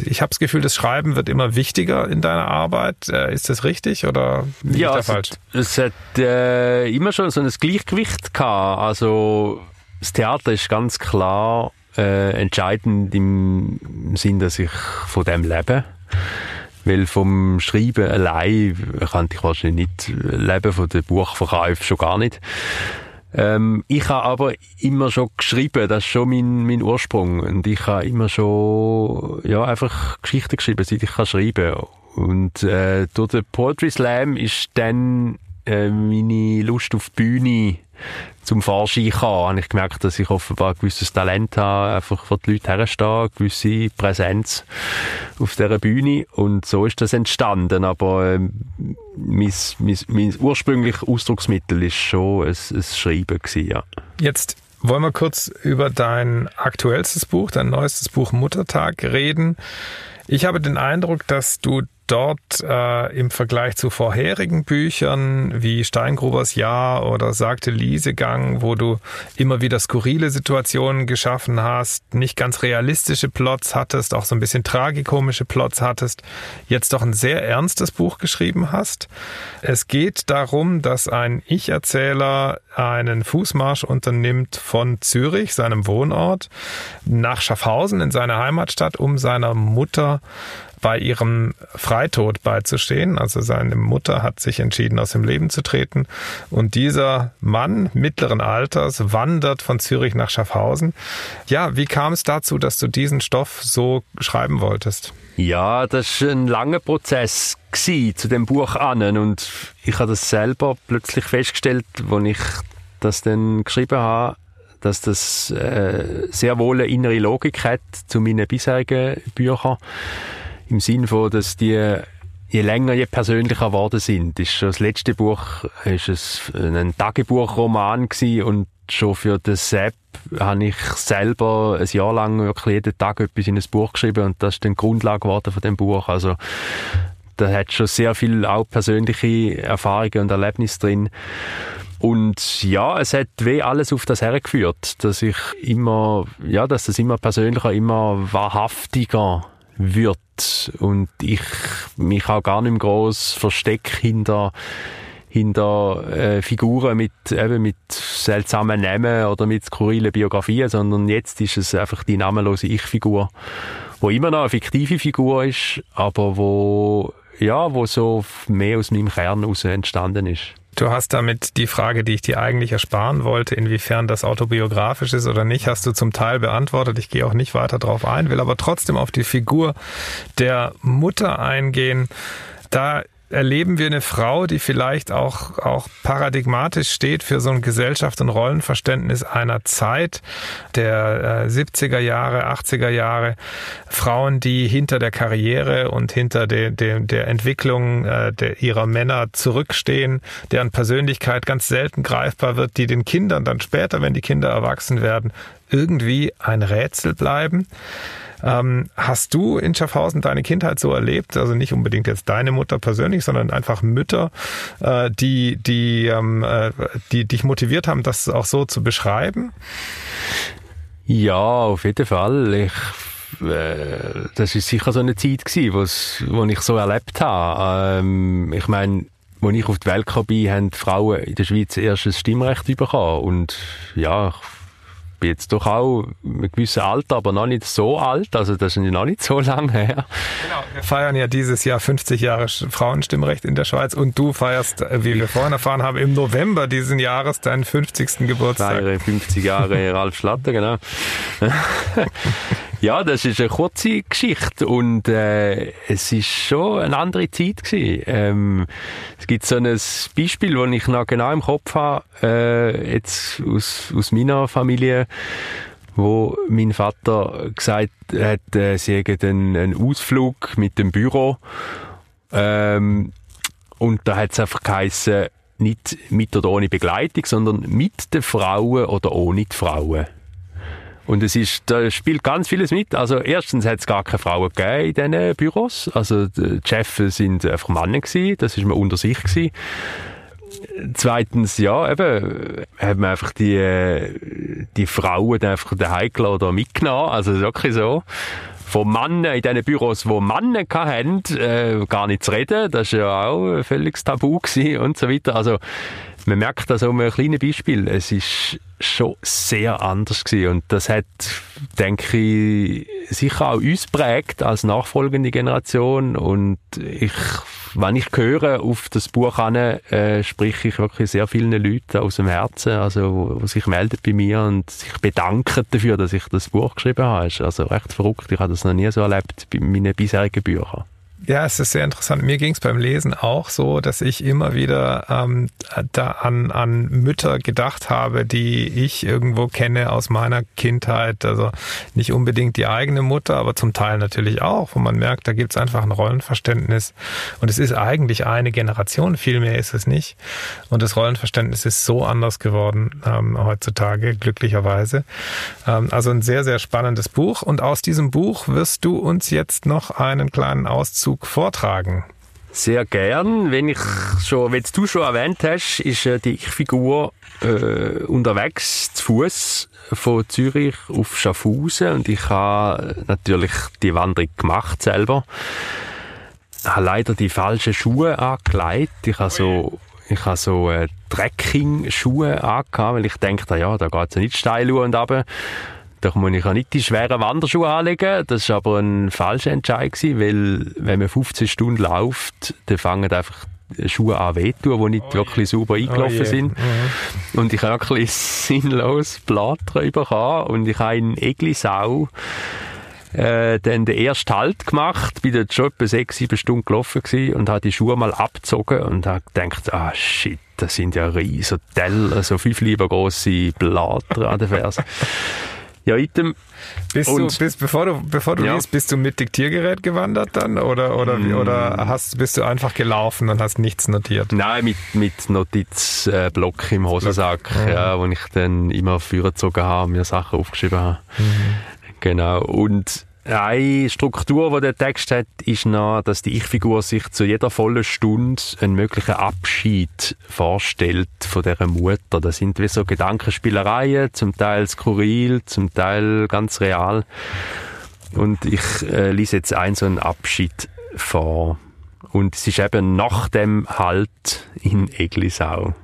ich habe das Gefühl, das Schreiben wird immer wichtiger in deiner Arbeit. Äh, ist das richtig oder ja, da falsch? Es, es hat äh, immer schon so ein Gleichgewicht gehabt. Also das Theater ist ganz klar äh, entscheidend im Sinn, dass ich von dem lebe. Weil vom Schreiben allein kann ich wahrscheinlich nicht leben, von den Buchverkäufen schon gar nicht. Ähm, ich habe aber immer schon geschrieben, das ist schon mein, mein Ursprung. Und ich habe immer schon, ja, einfach Geschichten geschrieben, seit ich kann schreiben Und äh, durch den Poetry Slam ist dann äh, meine Lust auf die Bühne zum Vorschein kam, habe ich gemerkt, dass ich offenbar ein gewisses Talent habe, einfach vor die Leute herstehen, eine gewisse Präsenz auf dieser Bühne und so ist das entstanden, aber ähm, mein, mein, mein ursprüngliches Ausdrucksmittel ist schon ein, ein Schreiben gewesen, ja. Jetzt wollen wir kurz über dein aktuellstes Buch, dein neuestes Buch Muttertag reden. Ich habe den Eindruck, dass du dort äh, im Vergleich zu vorherigen Büchern wie Steingrubers Jahr oder Sagte Liesegang, wo du immer wieder skurrile Situationen geschaffen hast, nicht ganz realistische Plots hattest, auch so ein bisschen tragikomische Plots hattest, jetzt doch ein sehr ernstes Buch geschrieben hast. Es geht darum, dass ein Ich-Erzähler einen Fußmarsch unternimmt von Zürich, seinem Wohnort, nach Schaffhausen in seine Heimatstadt, um seiner Mutter bei ihrem Freitod beizustehen. Also seine Mutter hat sich entschieden, aus dem Leben zu treten. Und dieser Mann mittleren Alters wandert von Zürich nach Schaffhausen. Ja, wie kam es dazu, dass du diesen Stoff so schreiben wolltest? Ja, das war ein langer Prozess zu dem Buch an und ich habe das selber plötzlich festgestellt, als ich das dann geschrieben habe, dass das äh, sehr wohl eine innere Logik hat zu meinen bisherigen Büchern im Sinn von, dass die je länger, je persönlicher geworden sind. Ist das letzte Buch ist es ein Tagebuchroman gewesen und schon für den Sepp habe ich selber ein Jahr lang wirklich jeden Tag etwas in ein Buch geschrieben und das ist dann die Grundlage geworden von dem Buch. Also da hat schon sehr viel auch persönliche Erfahrungen und Erlebnisse drin. Und ja, es hat weh alles auf das hergeführt, dass ich immer, ja, dass das immer persönlicher, immer wahrhaftiger wird und ich mich auch gar nicht mehr groß verstecke hinter hinter äh, Figuren mit eben mit seltsamen Namen oder mit skurrilen Biografien, sondern jetzt ist es einfach die namenlose Ich-Figur, wo immer noch eine fiktive Figur ist, aber wo ja, wo so mehr aus meinem Kern heraus entstanden ist. Du hast damit die Frage, die ich dir eigentlich ersparen wollte, inwiefern das autobiografisch ist oder nicht, hast du zum Teil beantwortet. Ich gehe auch nicht weiter darauf ein, will aber trotzdem auf die Figur der Mutter eingehen. Da erleben wir eine Frau, die vielleicht auch, auch paradigmatisch steht für so ein Gesellschaft- und Rollenverständnis einer Zeit der äh, 70er Jahre, 80er Jahre. Frauen, die hinter der Karriere und hinter de, de, der Entwicklung äh, der, ihrer Männer zurückstehen, deren Persönlichkeit ganz selten greifbar wird, die den Kindern dann später, wenn die Kinder erwachsen werden, irgendwie ein Rätsel bleiben. Ähm, hast du in Schaffhausen deine Kindheit so erlebt? Also nicht unbedingt jetzt deine Mutter persönlich, sondern einfach Mütter, äh, die, die, ähm, äh, die dich motiviert haben, das auch so zu beschreiben? Ja, auf jeden Fall. Ich äh, das ist sicher so eine Zeit gewesen, wo's, wo ich so erlebt habe. Ähm, ich meine, als ich auf die Welt kam, haben Frauen in der Schweiz erst ein Stimmrecht bekommen. Und ja, bin jetzt doch auch ein gewisses Alter, aber noch nicht so alt. Also das ist noch nicht so lange her. Genau, wir feiern ja dieses Jahr 50 Jahre Frauenstimmrecht in der Schweiz und du feierst, äh, wie wir vorhin erfahren haben, im November diesen Jahres deinen 50. Geburtstag. Feiere 50 Jahre Ralf Schlatter, genau. ja, das ist eine kurze Geschichte und äh, es ist schon eine andere Zeit gewesen. Ähm, es gibt so ein Beispiel, das ich noch genau im Kopf habe, äh, jetzt aus, aus meiner Familie wo mein Vater gesagt hat, äh, sie hätten einen, Ausflug mit dem Büro. Ähm, und da hat es einfach geheißen, nicht mit oder ohne Begleitung, sondern mit den Frauen oder ohne die Frauen. Und es ist, da spielt ganz vieles mit. Also erstens hat es gar keine Frauen gegeben in diesen Büros. Also die Chefs sind einfach Männer gewesen. Das ist man unter sich gewesen. Zweitens, ja, eben, hat man einfach die, die Frauen einfach daheim oder mitgenommen. Also, wirklich so. Von Männern in diesen Büros, wo Männer hatten, äh, gar nicht zu reden. Das war ja auch völliges Tabu gewesen und so weiter. Also, man merkt das auch um ein kleines Beispiel. Es ist schon sehr anders gewesen. Und das hat, denke ich, sicher auch uns prägt als nachfolgende Generation. Und ich, wenn ich höre auf das Buch an, äh, spreche ich wirklich sehr vielen Leuten aus dem Herzen, also, die sich melden bei mir und sich bedanken dafür, dass ich das Buch geschrieben habe. ist also recht verrückt. Ich habe das noch nie so erlebt bei meinen bisherigen Büchern. Ja, es ist sehr interessant. Mir ging es beim Lesen auch so, dass ich immer wieder ähm, da an, an Mütter gedacht habe, die ich irgendwo kenne aus meiner Kindheit. Also nicht unbedingt die eigene Mutter, aber zum Teil natürlich auch, wo man merkt, da gibt es einfach ein Rollenverständnis. Und es ist eigentlich eine Generation, viel mehr ist es nicht. Und das Rollenverständnis ist so anders geworden ähm, heutzutage, glücklicherweise. Ähm, also ein sehr, sehr spannendes Buch. Und aus diesem Buch wirst du uns jetzt noch einen kleinen Auszug vortragen. Sehr gern. Wenn ich schon, wenn du schon erwähnt hast, ist äh, die Ich-Figur äh, unterwegs zu Fuß von Zürich auf Schaffhausen und ich habe natürlich die Wanderung gemacht selber. Ich habe leider die falschen Schuhe angelegt. Ich habe so ich habe so äh, Trekking-Schuhe angehabt, weil ich denke, ja, da geht es ja nicht steil und runter. Da muss ich auch nicht die schweren Wanderschuhe anlegen. Das war aber ein falscher Entscheid gewesen, weil wenn man 15 Stunden läuft, dann fangen einfach Schuhe an wehtun, die nicht oh wirklich sauber eingelaufen oh sind. Mhm. Und ich habe wirklich sinnlos Blatträuber bekommen und ich habe in Eglisau äh, dann den ersten Halt gemacht, bin dort schon etwa sechs, sieben Stunden gelaufen gewesen und habe die Schuhe mal abgezogen und habe gedacht, ah shit, das sind ja riesige Teller, so fünf lieber grosse Blatter an den Fersen. Ja, item. Bist du, bist, bevor du, bevor du ja. liest, bist du mit Diktiergerät gewandert dann? Oder, oder, mm. oder hast, bist du einfach gelaufen und hast nichts notiert? Nein, mit, mit Notizblock im Hosensack, mhm. ja, wo ich dann immer vorgezogen habe, mir Sachen aufgeschrieben habe. Mhm. Genau. Und eine Struktur, die der Text hat, ist noch, dass die Ich-Figur sich zu jeder vollen Stunde einen möglichen Abschied vorstellt von dieser Mutter. Das sind wie so Gedankenspielereien, zum Teil skurril, zum Teil ganz real. Und ich äh, lese jetzt einen so einen Abschied vor. Und es ist eben nach dem Halt in Eglisau.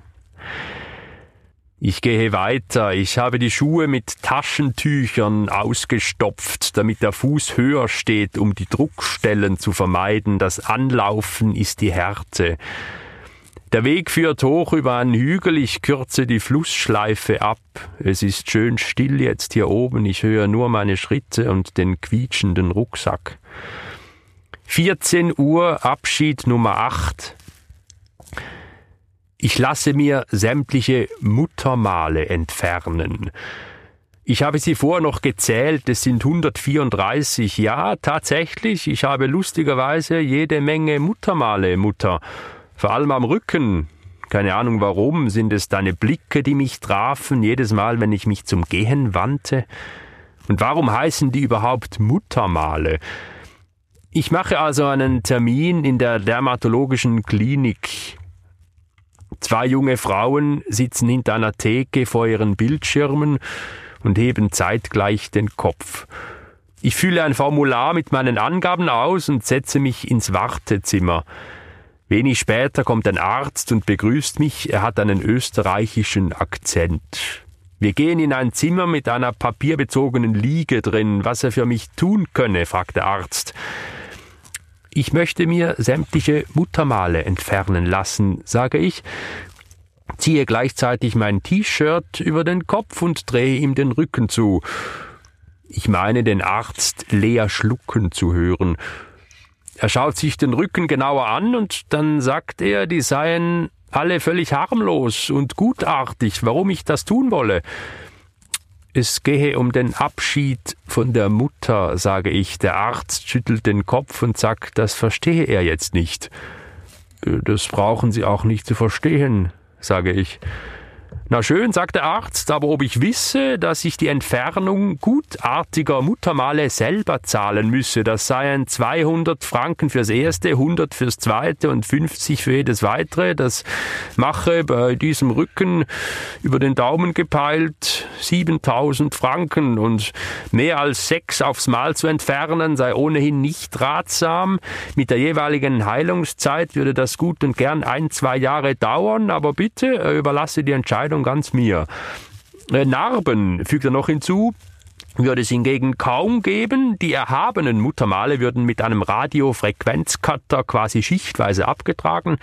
Ich gehe weiter. Ich habe die Schuhe mit Taschentüchern ausgestopft, damit der Fuß höher steht, um die Druckstellen zu vermeiden. Das Anlaufen ist die Härte. Der Weg führt hoch über einen Hügel, ich kürze die Flussschleife ab. Es ist schön still jetzt hier oben, ich höre nur meine Schritte und den quietschenden Rucksack. 14 Uhr, Abschied Nummer 8. Ich lasse mir sämtliche Muttermale entfernen. Ich habe sie vorher noch gezählt, es sind 134. Ja, tatsächlich, ich habe lustigerweise jede Menge Muttermale, Mutter. Vor allem am Rücken. Keine Ahnung warum, sind es deine Blicke, die mich trafen, jedes Mal, wenn ich mich zum Gehen wandte? Und warum heißen die überhaupt Muttermale? Ich mache also einen Termin in der dermatologischen Klinik. Zwei junge Frauen sitzen hinter einer Theke vor ihren Bildschirmen und heben zeitgleich den Kopf. Ich fülle ein Formular mit meinen Angaben aus und setze mich ins Wartezimmer. Wenig später kommt ein Arzt und begrüßt mich. Er hat einen österreichischen Akzent. Wir gehen in ein Zimmer mit einer papierbezogenen Liege drin. Was er für mich tun könne, fragt der Arzt. Ich möchte mir sämtliche Muttermale entfernen lassen, sage ich, ziehe gleichzeitig mein T-Shirt über den Kopf und drehe ihm den Rücken zu. Ich meine, den Arzt leer schlucken zu hören. Er schaut sich den Rücken genauer an und dann sagt er, die seien alle völlig harmlos und gutartig, warum ich das tun wolle. Es gehe um den Abschied von der Mutter, sage ich. Der Arzt schüttelt den Kopf und sagt, das verstehe er jetzt nicht. Äh, das brauchen Sie auch nicht zu verstehen, sage ich. Na schön, sagt der Arzt, aber ob ich wisse, dass ich die Entfernung gutartiger Muttermale selber zahlen müsse, das seien 200 Franken fürs erste, 100 fürs zweite und 50 für jedes weitere, das mache bei diesem Rücken über den Daumen gepeilt 7000 Franken und mehr als sechs aufs Mal zu entfernen sei ohnehin nicht ratsam. Mit der jeweiligen Heilungszeit würde das gut und gern ein, zwei Jahre dauern, aber bitte überlasse die Entscheidung ganz mir. Äh, Narben fügt er noch hinzu. würde es hingegen kaum geben. Die erhabenen Muttermale würden mit einem Radiofrequenzcutter quasi schichtweise abgetragen.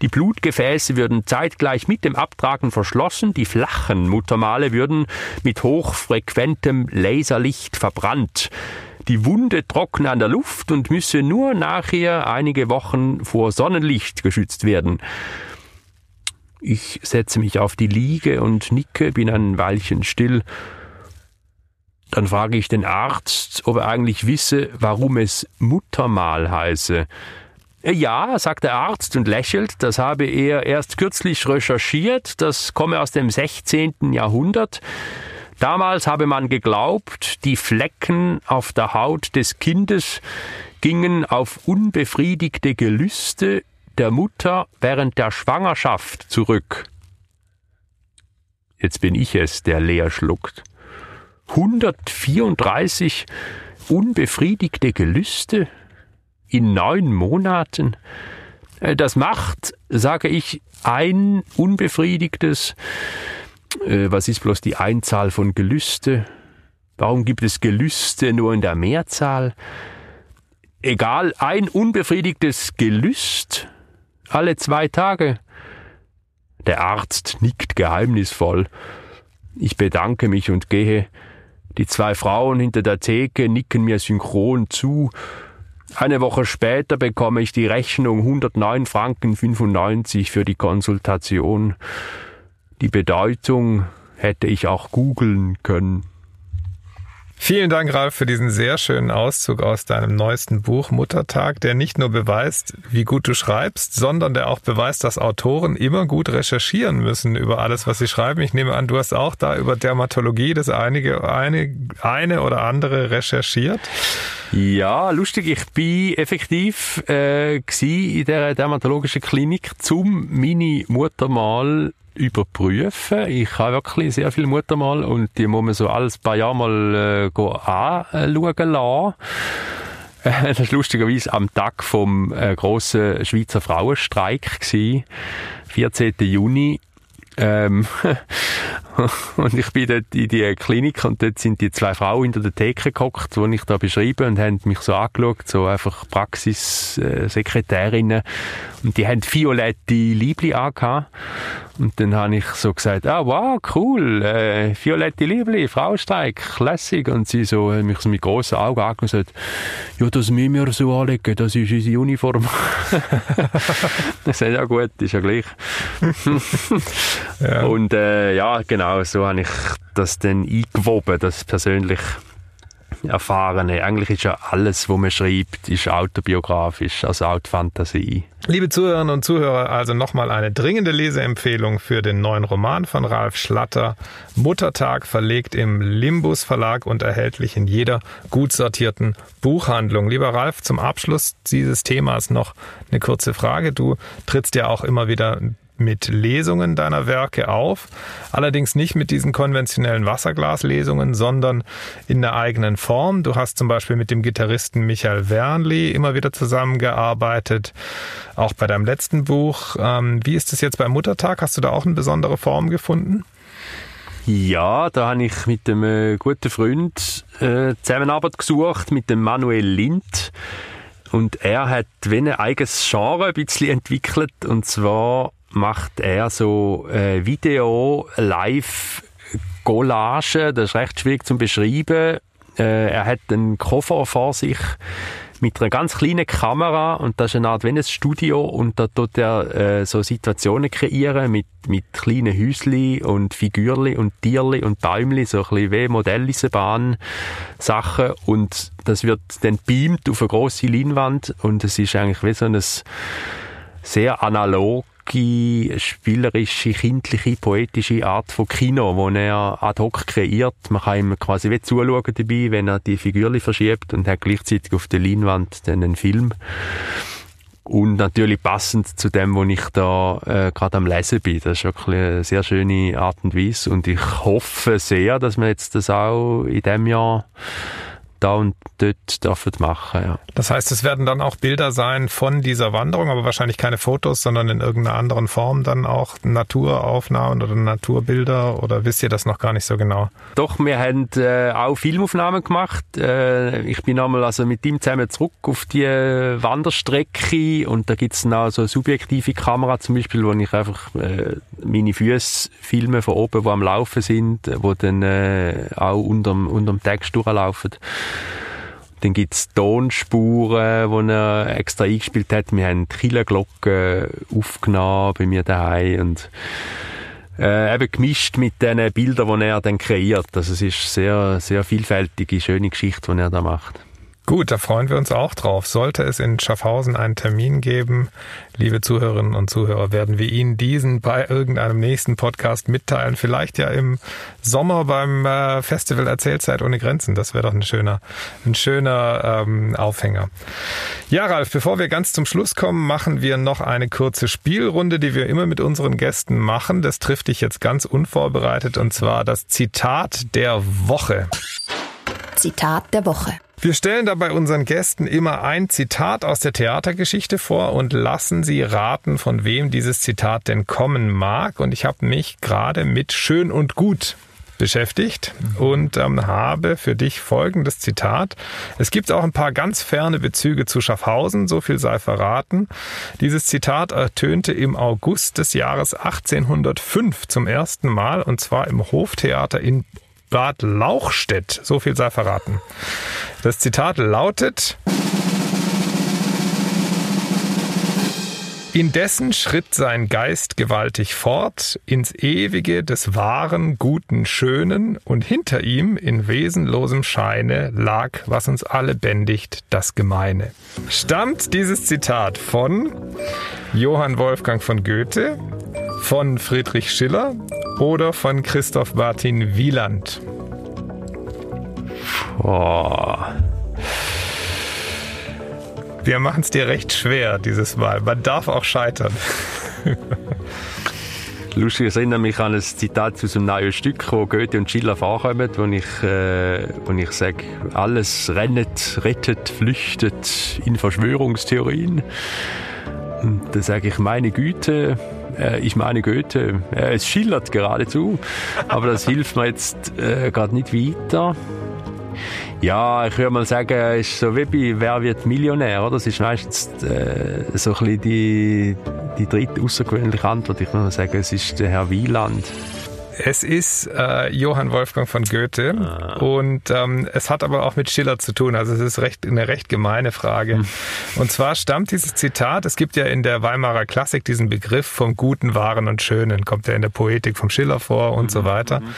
Die Blutgefäße würden zeitgleich mit dem Abtragen verschlossen. Die flachen Muttermale würden mit hochfrequentem Laserlicht verbrannt. Die Wunde trockne an der Luft und müsse nur nachher einige Wochen vor Sonnenlicht geschützt werden. Ich setze mich auf die Liege und nicke, bin ein Weilchen still. Dann frage ich den Arzt, ob er eigentlich wisse, warum es Muttermal heiße. Ja, sagt der Arzt und lächelt, das habe er erst kürzlich recherchiert, das komme aus dem 16. Jahrhundert. Damals habe man geglaubt, die Flecken auf der Haut des Kindes gingen auf unbefriedigte Gelüste der Mutter während der Schwangerschaft zurück. Jetzt bin ich es, der leer schluckt. 134 unbefriedigte Gelüste in neun Monaten. Äh, das macht, sage ich, ein unbefriedigtes. Äh, was ist bloß die Einzahl von Gelüste? Warum gibt es Gelüste nur in der Mehrzahl? Egal, ein unbefriedigtes Gelüst alle zwei Tage. Der Arzt nickt geheimnisvoll. Ich bedanke mich und gehe. Die zwei Frauen hinter der Theke nicken mir synchron zu. Eine Woche später bekomme ich die Rechnung 109 Franken 95 für die Konsultation. Die Bedeutung hätte ich auch googeln können. Vielen Dank, Ralf, für diesen sehr schönen Auszug aus deinem neuesten Buch Muttertag, der nicht nur beweist, wie gut du schreibst, sondern der auch beweist, dass Autoren immer gut recherchieren müssen über alles, was sie schreiben. Ich nehme an, du hast auch da über Dermatologie das einige, eine, eine oder andere recherchiert. Ja, lustig, ich bin effektiv äh, in der dermatologischen Klinik zum Mini-Muttermal überprüfen. Ich habe wirklich sehr viel Muttermal und die muss man so alles paar Jahre mal äh, anschauen lassen. Das war lustigerweise am Tag vom äh, grossen Schweizer Frauenstreik gewesen, 14. Juni. Ähm, und ich bin dort in die Klinik und dort sind die zwei Frauen hinter der Theke gehockt, die ich da beschreibe und haben mich so angeschaut, so einfach Praxissekretärinnen. Und die haben violette Liebli angehabt. Und dann habe ich so gesagt, ah, wow, cool, äh, violette Liebli, Frauenstreik, lässig. Und sie so, haben mich so mit grossen Augen angeschaut, ja, das müssen wir so anlegen, das ist unsere Uniform. ich sage, ja gut, ist ja gleich. ja. Und äh, ja, genau, so habe ich das dann eingewoben, das persönlich Erfahrene. Eigentlich ist ja alles, was man schreibt, ist autobiografisch, also Autofantasie. Liebe Zuhörerinnen und Zuhörer, also nochmal eine dringende Leseempfehlung für den neuen Roman von Ralf Schlatter. Muttertag verlegt im Limbus Verlag und erhältlich in jeder gut sortierten Buchhandlung. Lieber Ralf, zum Abschluss dieses Themas noch eine kurze Frage. Du trittst ja auch immer wieder mit Lesungen deiner Werke auf, allerdings nicht mit diesen konventionellen Wasserglaslesungen, sondern in der eigenen Form. Du hast zum Beispiel mit dem Gitarristen Michael Wernli immer wieder zusammengearbeitet, auch bei deinem letzten Buch. Ähm, wie ist es jetzt beim Muttertag? Hast du da auch eine besondere Form gefunden? Ja, da habe ich mit einem äh, guten Freund äh, Zusammenarbeit gesucht, mit dem Manuel Lind. Und er hat wie ein eigenes Genre ein bisschen entwickelt. Und zwar macht er so äh, Video, Live, Collage. Das ist recht schwierig zu beschreiben. Äh, er hat einen Koffer vor sich mit einer ganz kleinen Kamera und das ist eine Art wie ein Studio und da tut er äh, so Situationen kreieren mit, mit kleinen Häusli und Figürli und Tierli und Bäumli, so ein bisschen wie Modelleisenbahn Sachen und das wird dann beamt auf eine grosse Leinwand und es ist eigentlich wie so ein sehr analog spielerische, kindliche, poetische Art von Kino, wo er ad hoc kreiert. Man kann ihm quasi wie zuschauen dabei, wenn er die Figürchen verschiebt und hat gleichzeitig auf der Leinwand dann einen Film. Und natürlich passend zu dem, wo ich da äh, gerade am Lesen bin. Das ist wirklich eine sehr schöne Art und Weise. Und ich hoffe sehr, dass wir jetzt das auch in dem Jahr da und dort dürfen machen. Ja. Das heißt, es werden dann auch Bilder sein von dieser Wanderung, aber wahrscheinlich keine Fotos, sondern in irgendeiner anderen Form dann auch Naturaufnahmen oder Naturbilder oder wisst ihr das noch gar nicht so genau? Doch, wir haben äh, auch Filmaufnahmen gemacht. Äh, ich bin einmal also mit ihm zusammen zurück auf die Wanderstrecke und da gibt's noch so eine subjektive Kamera zum Beispiel, wo ich einfach äh, meine Füße filme von oben, die am Laufen sind, wo dann äh, auch unterm, unterm Text durchlaufen. Dann gibt's Tonspuren, die er extra eingespielt hat. Wir haben Killenglocken aufgenommen bei mir daheim und äh, eben gemischt mit den Bildern, die er dann kreiert. Also es ist sehr, sehr vielfältige, schöne Geschichte, die er da macht. Gut, da freuen wir uns auch drauf. Sollte es in Schaffhausen einen Termin geben, liebe Zuhörerinnen und Zuhörer, werden wir Ihnen diesen bei irgendeinem nächsten Podcast mitteilen. Vielleicht ja im Sommer beim äh, Festival Erzählzeit ohne Grenzen. Das wäre doch ein schöner, ein schöner ähm, Aufhänger. Ja, Ralf, bevor wir ganz zum Schluss kommen, machen wir noch eine kurze Spielrunde, die wir immer mit unseren Gästen machen. Das trifft dich jetzt ganz unvorbereitet und zwar das Zitat der Woche. Zitat der Woche. Wir stellen dabei unseren Gästen immer ein Zitat aus der Theatergeschichte vor und lassen sie raten, von wem dieses Zitat denn kommen mag. Und ich habe mich gerade mit Schön und Gut beschäftigt und ähm, habe für dich folgendes Zitat. Es gibt auch ein paar ganz ferne Bezüge zu Schaffhausen, so viel sei verraten. Dieses Zitat ertönte im August des Jahres 1805 zum ersten Mal und zwar im Hoftheater in Bad Lauchstädt. So viel sei verraten. Das Zitat lautet, Indessen schritt sein Geist gewaltig fort ins Ewige des wahren, guten, schönen, und hinter ihm in wesenlosem Scheine lag, was uns alle bändigt, das Gemeine. Stammt dieses Zitat von Johann Wolfgang von Goethe, von Friedrich Schiller oder von Christoph Martin Wieland? Boah. Wir machen es dir recht schwer dieses Mal. Man darf auch scheitern. Lustig, ich erinnere mich an ein Zitat aus einem neuen Stück, wo Goethe und Schiller vorkommen, wo ich, äh, ich sage, alles rennet, rettet, flüchtet in Verschwörungstheorien. Und da sage ich, meine Güte, äh, ich meine Goethe, äh, es schillert geradezu, aber das hilft mir jetzt äh, gerade nicht weiter. Ja, ich würde mal sagen, es ist so wie bei Wer wird Millionär, oder? Das ist meistens äh, so ein bisschen die, die dritte außergewöhnliche Antwort. Ich würde mal sagen, es ist der Herr Wieland. Es ist äh, Johann Wolfgang von Goethe ah. und ähm, es hat aber auch mit Schiller zu tun. Also es ist recht, eine recht gemeine Frage. Hm. Und zwar stammt dieses Zitat, es gibt ja in der Weimarer Klassik diesen Begriff vom Guten, Wahren und Schönen, kommt ja in der Poetik vom Schiller vor und mhm. so weiter. Mhm.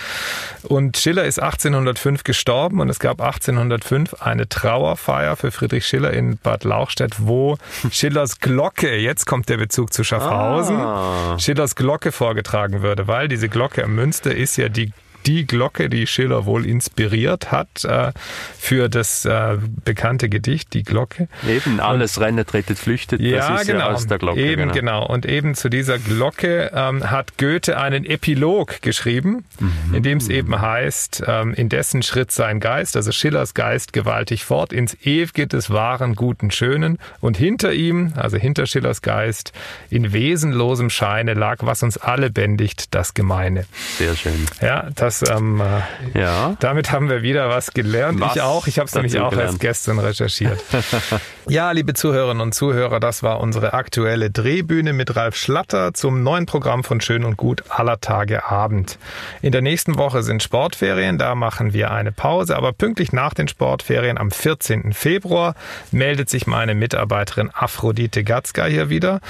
Und Schiller ist 1805 gestorben und es gab 1805 eine Trauerfeier für Friedrich Schiller in Bad Lauchstädt, wo Schillers Glocke, jetzt kommt der Bezug zu Schaffhausen, ah. Schillers Glocke vorgetragen würde, weil diese Glocke am Münster ist ja die die Glocke, die Schiller wohl inspiriert hat äh, für das äh, bekannte Gedicht, die Glocke. Eben, alles und, rennet, rettet, flüchtet, ja, das ist genau, ja aus der Glocke. Eben, genau. genau. Und eben zu dieser Glocke ähm, hat Goethe einen Epilog geschrieben, mhm. in dem es eben heißt, ähm, in dessen Schritt sein Geist, also Schillers Geist, gewaltig fort ins Ewige des wahren, guten, schönen. Und hinter ihm, also hinter Schillers Geist, in wesenlosem Scheine lag, was uns alle bändigt, das Gemeine. Sehr schön. Ja, das das, ähm, äh, ja. damit haben wir wieder was gelernt. Was ich auch. Ich habe es nämlich auch gelernt. erst gestern recherchiert. ja, liebe Zuhörerinnen und Zuhörer, das war unsere aktuelle Drehbühne mit Ralf Schlatter zum neuen Programm von Schön und Gut aller Tage Abend. In der nächsten Woche sind Sportferien, da machen wir eine Pause, aber pünktlich nach den Sportferien am 14. Februar meldet sich meine Mitarbeiterin Aphrodite Gatzka hier wieder.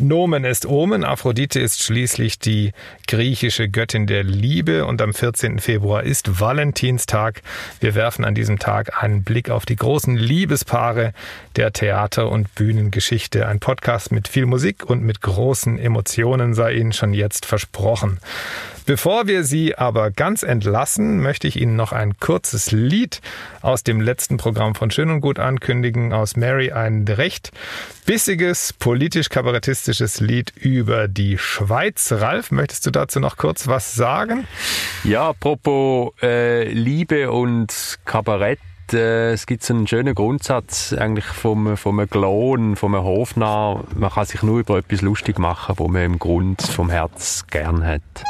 Nomen ist Omen. Aphrodite ist schließlich die griechische Göttin der Liebe und am 14. Februar ist Valentinstag. Wir werfen an diesem Tag einen Blick auf die großen Liebespaare der Theater- und Bühnengeschichte. Ein Podcast mit viel Musik und mit großen Emotionen sei Ihnen schon jetzt versprochen. Bevor wir Sie aber ganz entlassen, möchte ich Ihnen noch ein kurzes Lied aus dem letzten Programm von Schön und Gut ankündigen. Aus Mary ein recht bissiges, politisch-kabarettistisches Lied über die Schweiz. Ralf, möchtest du dazu noch kurz was sagen? Ja, apropos äh, Liebe und Kabarett äh, es gibt einen schönen Grundsatz eigentlich vom, vom Klon, vom Hofnarr. Man kann sich nur über etwas lustig machen, wo man im Grund vom Herz gern hat.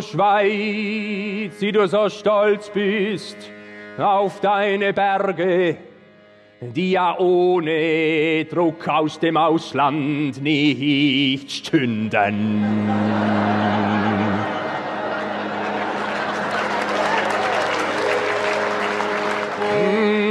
Schweiz, die du so stolz bist auf deine Berge, die ja ohne Druck aus dem Ausland nicht stünden.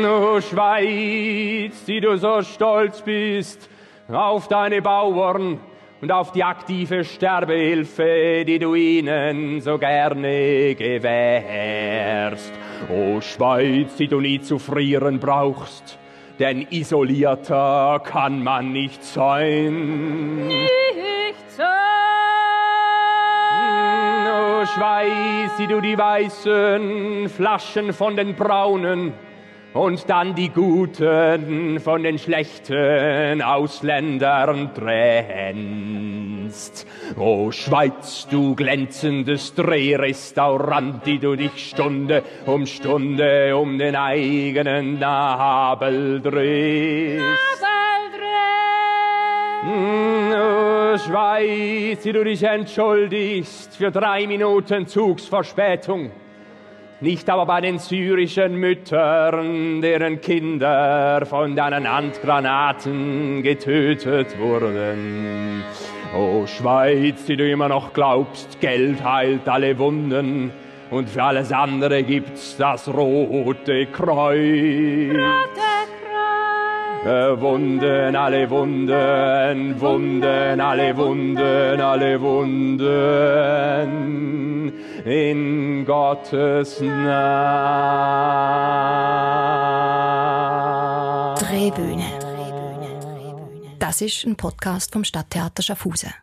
Oh, Schweiz, die du so stolz bist auf deine Bauern und auf die aktive Sterbehilfe, die du ihnen so gerne gewährst. O Schweiz, die du nie zu frieren brauchst, denn isolierter kann man nicht sein. Nicht sein. O Schweiz, die du die weißen Flaschen von den braunen und dann die guten von den schlechten Ausländern trennst. O Schweiz, du glänzendes Drehrestaurant, die du dich Stunde um Stunde um den eigenen Nabel drehst. O Schweiz, die du dich entschuldigst für drei Minuten Zugsverspätung nicht aber bei den syrischen Müttern, deren Kinder von deinen Handgranaten getötet wurden. O Schweiz, die du immer noch glaubst, Geld heilt alle Wunden und für alles andere gibt's das rote Kreuz. Wunden, alle Wunden, Wunden, alle Wunden, alle Wunden, in Gottes Namen. Drehbühne. Das ist ein Podcast vom Stadttheater Schaffhausen.